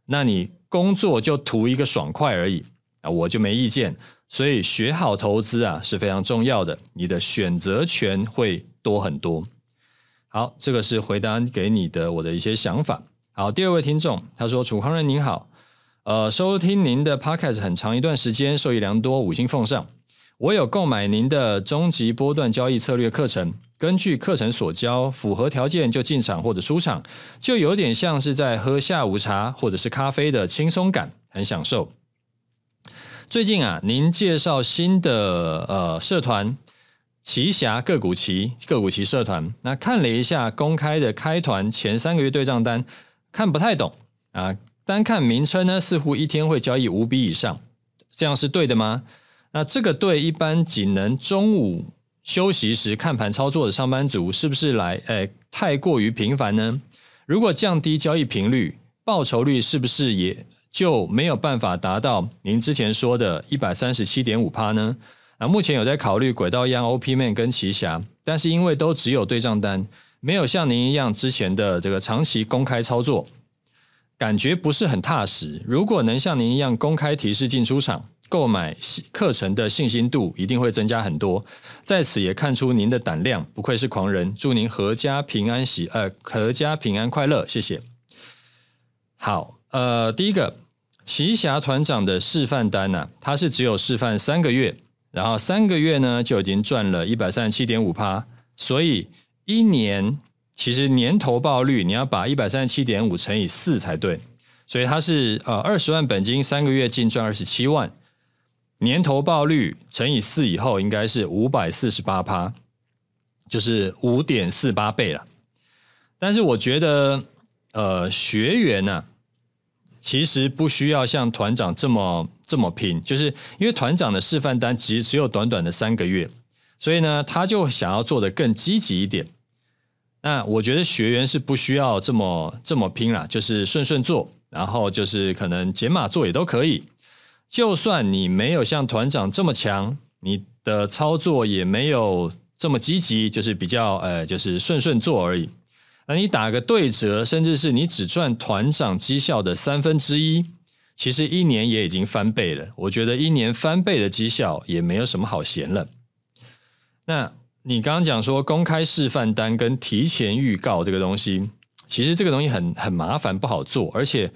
那你工作就图一个爽快而已。啊，我就没意见，所以学好投资啊是非常重要的，你的选择权会多很多。好，这个是回答给你的我的一些想法。好，第二位听众他说：“楚狂人您好，呃，收听您的 Podcast 很长一段时间，受益良多，五星奉上。我有购买您的终极波段交易策略课程，根据课程所教，符合条件就进场或者出场，就有点像是在喝下午茶或者是咖啡的轻松感，很享受。”最近啊，您介绍新的呃社团奇侠个股旗个股旗社团，那看了一下公开的开团前三个月对账单，看不太懂啊。单看名称呢，似乎一天会交易五笔以上，这样是对的吗？那这个对一般仅能中午休息时看盘操作的上班族，是不是来诶太过于频繁呢？如果降低交易频率，报酬率是不是也？就没有办法达到您之前说的一百三十七点五趴呢？啊，目前有在考虑轨道一样 OP Man 跟奇侠，但是因为都只有对账单，没有像您一样之前的这个长期公开操作，感觉不是很踏实。如果能像您一样公开提示进出场，购买课程的信心度一定会增加很多。在此也看出您的胆量，不愧是狂人。祝您阖家平安喜，呃，阖家平安快乐，谢谢。好。呃，第一个奇侠团长的示范单呢、他是只有示范三个月，然后三个月呢就已经赚了一百三十七点五趴，所以一年其实年投报率你要把一百三十七点五乘以四才对，所以他是呃二十万本金三个月净赚二十七万，年投报率乘以四以后应该是五百四十八趴，就是五点四八倍了。但是我觉得呃学员呢、其实不需要像团长这么这么拼，就是因为团长的示范单只只有短短的三个月，所以呢，他就想要做得更积极一点。那我觉得学员是不需要这么这么拼啦，就是顺顺做，然后就是可能解码做也都可以。就算你没有像团长这么强，你的操作也没有这么积极，就是比较呃，就是顺顺做而已。你打个对折，甚至是你只赚团长绩效的三分之一，其实一年也已经翻倍了。我觉得一年翻倍的绩效也没有什么好嫌了。那你刚刚讲说公开示范单跟提前预告这个东西，其实这个东西很很麻烦，不好做，而且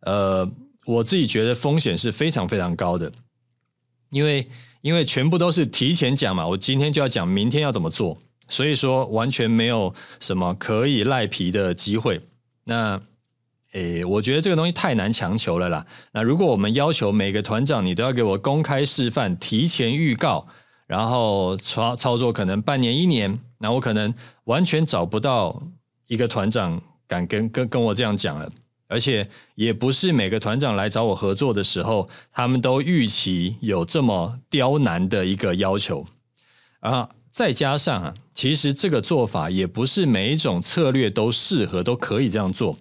呃，我自己觉得风险是非常非常高的，因为因为全部都是提前讲嘛，我今天就要讲明天要怎么做。所以说完全没有什么可以赖皮的机会。那，诶，我觉得这个东西太难强求了啦。那如果我们要求每个团长你都要给我公开示范、提前预告，然后操操作可能半年一年，那我可能完全找不到一个团长敢跟跟跟我这样讲了。而且也不是每个团长来找我合作的时候，他们都预期有这么刁难的一个要求啊。再加上啊，其实这个做法也不是每一种策略都适合，都可以这样做。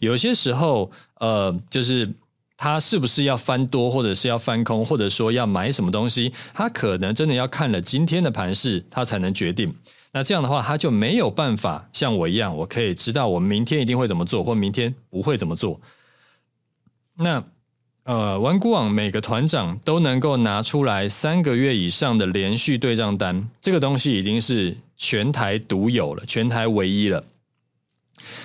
有些时候，呃，就是他是不是要翻多，或者是要翻空，或者说要买什么东西，他可能真的要看了今天的盘势，他才能决定。那这样的话，他就没有办法像我一样，我可以知道我明天一定会怎么做，或明天不会怎么做。那呃，玩股网每个团长都能够拿出来三个月以上的连续对账单，这个东西已经是全台独有了，全台唯一了。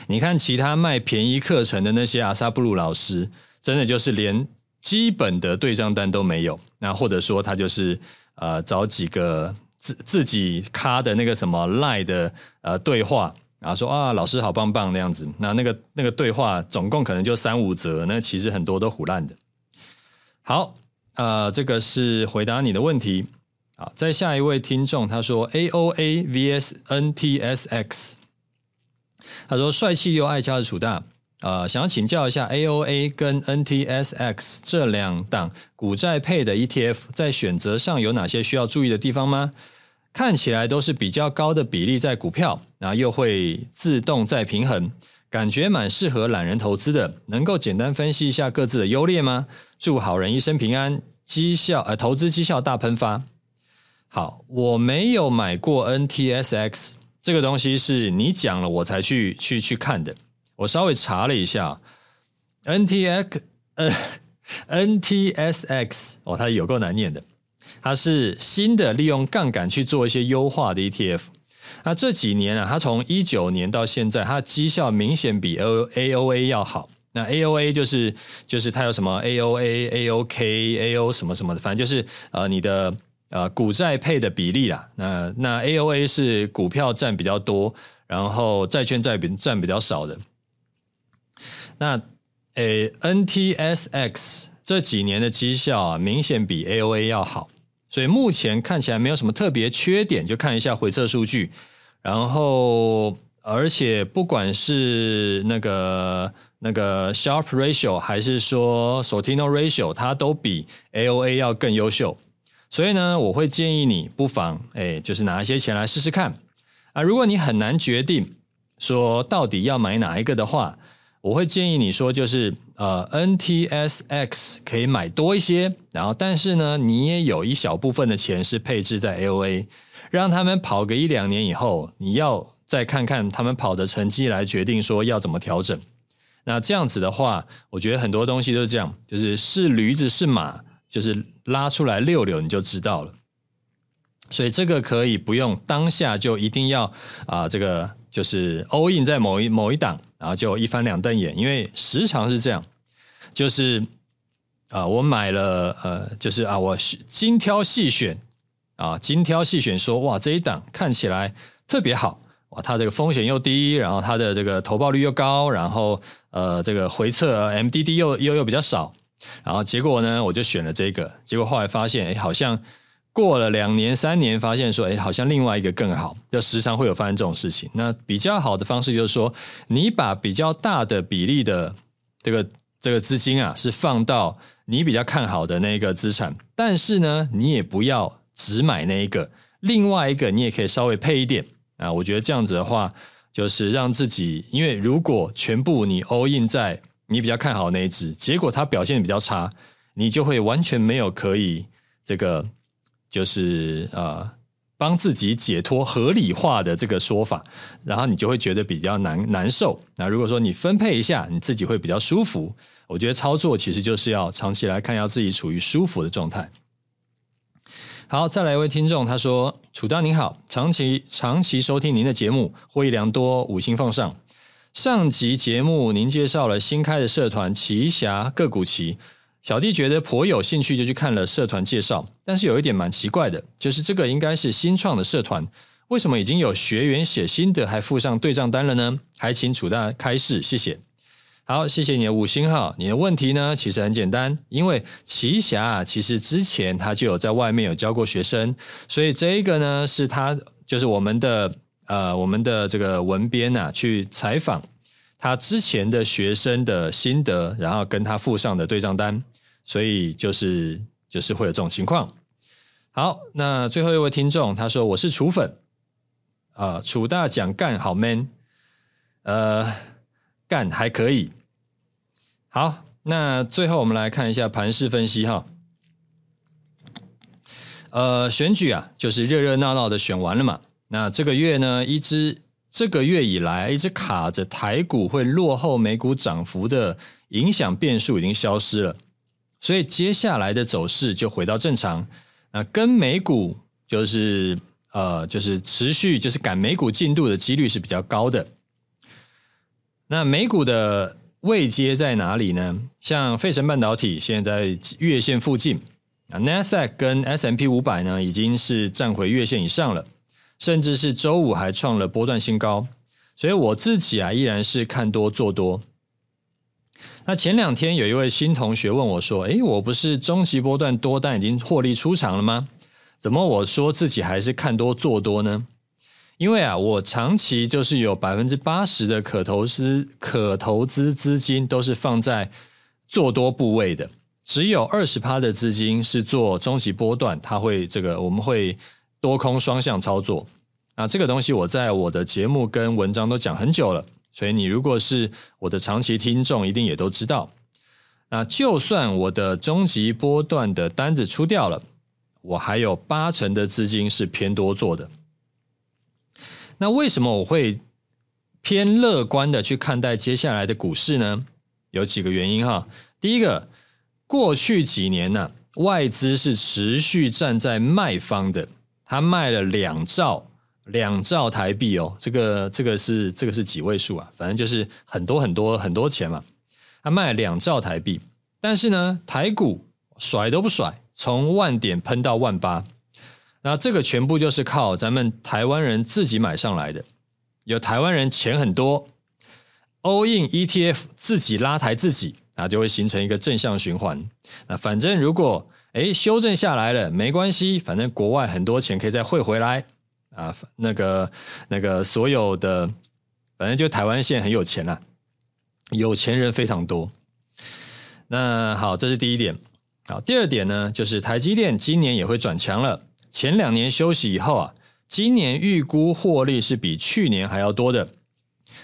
你看其他卖便宜课程的那些阿萨布鲁老师，真的就是连基本的对账单都没有。那或者说他就是呃找几个自自己咖的那个什么赖的呃对话，然后说啊老师好棒棒那样子。那那个那个对话总共可能就三五则，那其实很多都唬烂的。好，呃，这个是回答你的问题。好，再下一位听众他说 AOA vs NTSX。他说：“帅气又爱家的楚大，呃，想要请教一下，AOA 跟 NTSX 这两档股债配的 ETF，在选择上有哪些需要注意的地方吗？看起来都是比较高的比例在股票，然后又会自动再平衡，感觉蛮适合懒人投资的。能够简单分析一下各自的优劣吗？祝好人一生平安，绩效呃投资绩效大喷发。好，我没有买过 NTSX。”这个东西是你讲了我才去去去看的。我稍微查了一下，NTX 呃 NTSX 哦，它有够难念的。它是新的利用杠杆去做一些优化的 ETF。那这几年啊，它从一九年到现在，它的绩效明显比 AOA 要好。那 AOA 就是就是它有什么 AOA、AOK、AO 什么什么的，反正就是呃你的。呃，股债配的比例啦，那那 AOA 是股票占比较多，然后债券占比占比较少的。那诶，NTSX 这几年的绩效啊，明显比 AOA 要好，所以目前看起来没有什么特别缺点，就看一下回测数据。然后，而且不管是那个那个 sharp Ratio 还是说 Sortino Ratio，它都比 AOA 要更优秀。所以呢，我会建议你不妨，哎，就是拿一些钱来试试看啊。如果你很难决定说到底要买哪一个的话，我会建议你说，就是呃，NTSX 可以买多一些，然后但是呢，你也有一小部分的钱是配置在 AOA，让他们跑个一两年以后，你要再看看他们跑的成绩来决定说要怎么调整。那这样子的话，我觉得很多东西都是这样，就是是驴子是马。就是拉出来溜溜，你就知道了。所以这个可以不用当下就一定要啊、这个就是 all in 在某一某一档，然后就一翻两瞪眼。因为时常是这样，就是啊、我买了呃，就是啊，我精挑细选啊，精挑细选说哇，这一档看起来特别好哇，它这个风险又低，然后它的这个投报率又高，然后呃，这个回撤 MDD 又又又比较少。然后结果呢，我就选了这个。结果后来发现，哎，好像过了两年、三年，发现说，哎，好像另外一个更好。就时常会有发生这种事情。那比较好的方式就是说，你把比较大的比例的这个这个资金啊，是放到你比较看好的那个资产，但是呢，你也不要只买那一个，另外一个你也可以稍微配一点啊。我觉得这样子的话，就是让自己，因为如果全部你 all in 在。你比较看好那一只，结果它表现比较差，你就会完全没有可以这个就是呃帮自己解脱合理化的这个说法，然后你就会觉得比较难难受。那如果说你分配一下，你自己会比较舒服。我觉得操作其实就是要长期来看，要自己处于舒服的状态。好，再来一位听众，他说：“楚大您好，长期长期收听您的节目，获益良多，五星奉上。”上集节目您介绍了新开的社团奇侠个股期，小弟觉得颇有兴趣，就去看了社团介绍。但是有一点蛮奇怪的，就是这个应该是新创的社团，为什么已经有学员写心得还附上对账单了呢？还请楚大开示，谢谢。好，谢谢你的五星号。你的问题呢，其实很简单，因为奇侠其实之前他就有在外面有教过学生，所以这一个呢是他就是我们的。呃，我们的这个文编啊，去采访他之前的学生的心得，然后跟他附上的对账单，所以就是就是会有这种情况。好，那最后一位听众他说：“我是楚粉，啊、呃，楚大讲干好 man，呃，干还可以。”好，那最后我们来看一下盘势分析哈。呃，选举啊，就是热热闹闹的选完了嘛。那这个月呢，一直这个月以来一直卡着台股会落后美股涨幅的影响变数已经消失了所以接下来的走势就回到正常。那跟美股就是呃，就是持续就是赶美股进度的几率是比较高的。那美股的位阶在哪里呢？像费城半导体现在月线附近啊，NASDAQ 跟 S M P 五百呢已经是站回月线以上了，甚至是周五还创了波段新高。所以我自己啊依然是看多做多。那前两天有一位新同学问我说：“诶，我不是中期波段多单已经获利出场了吗？怎么我说自己还是看多做多呢？”因为啊，我长期就是有百分之八十的可投资可投资资金都是放在做多部位的，只有二十趴的资金是做中期波段，它会这个我们会多空双向操作。那这个东西我在我的节目跟文章都讲很久了，所以你如果是我的长期听众，一定也都知道。那就算我的中级波段的单子出掉了，我还有八成的资金是偏多做的。那为什么我会偏乐观的去看待接下来的股市呢？有几个原因哈。第一个，过去几年呢、外资是持续站在卖方的，他卖了两兆两兆台币哦，这个这个是这个是几位数啊？反正就是很多很多很多钱嘛。他卖两兆台币，但是呢，台股甩都不甩，从万点喷到万八。那这个全部就是靠咱们台湾人自己买上来的，有台湾人钱很多，all in ETF 自己拉抬自己，那就会形成一个正向循环。那反正如果诶修正下来了，没关系，反正国外很多钱可以再汇回来啊。那个那个所有的，反正就台湾现在很有钱啊，有钱人非常多。那好，这是第一点。好，第二点呢，就是台积电今年也会转强了。前两年休息以后啊，今年预估获利是比去年还要多的。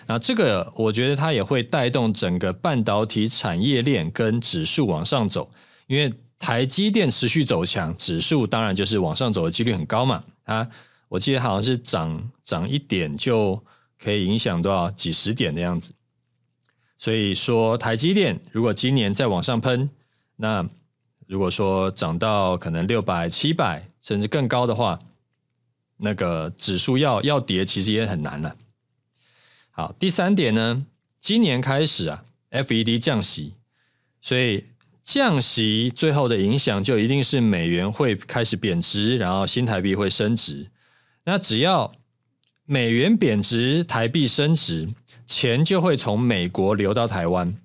那这个我觉得它也会带动整个半导体产业链跟指数往上走，因为台积电持续走强，指数当然就是往上走的几率很高嘛。啊，我记得好像是涨涨一点就可以影响多少几十点的样子。所以说台积电如果今年再往上喷，那如果说涨到可能六百七百。甚至更高的话，那个指数要要跌，其实也很难了。好，第三点呢，今年开始啊，FED 降息，所以降息最后的影响就一定是美元会开始贬值，然后新台币会升值。那只要美元贬值，台币升值，钱就会从美国流到台湾，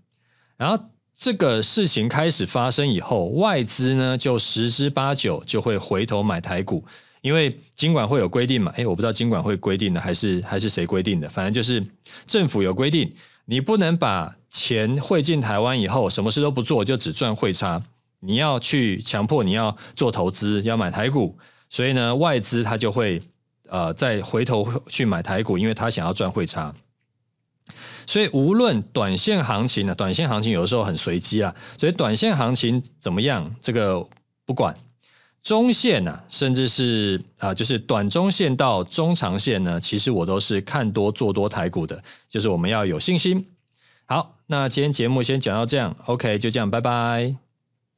然后。这个事情开始发生以后，外资呢就十之八九就会回头买台股，因为金管会有规定嘛。诶，我不知道金管会规定的还是还是谁规定的，反正就是政府有规定，你不能把钱汇进台湾以后什么事都不做，就只赚汇差。你要去强迫你要做投资，要买台股，所以呢，外资他就会呃再回头去买台股，因为他想要赚汇差。所以无论短线行情呢，短线行情有的时候很随机啊，所以短线行情怎么样，这个不管。中线呢，甚至是啊，就是短中线到中长线呢，其实我都是看多做多台股的，就是我们要有信心。好，那今天节目先讲到这样，OK，就这样，拜拜。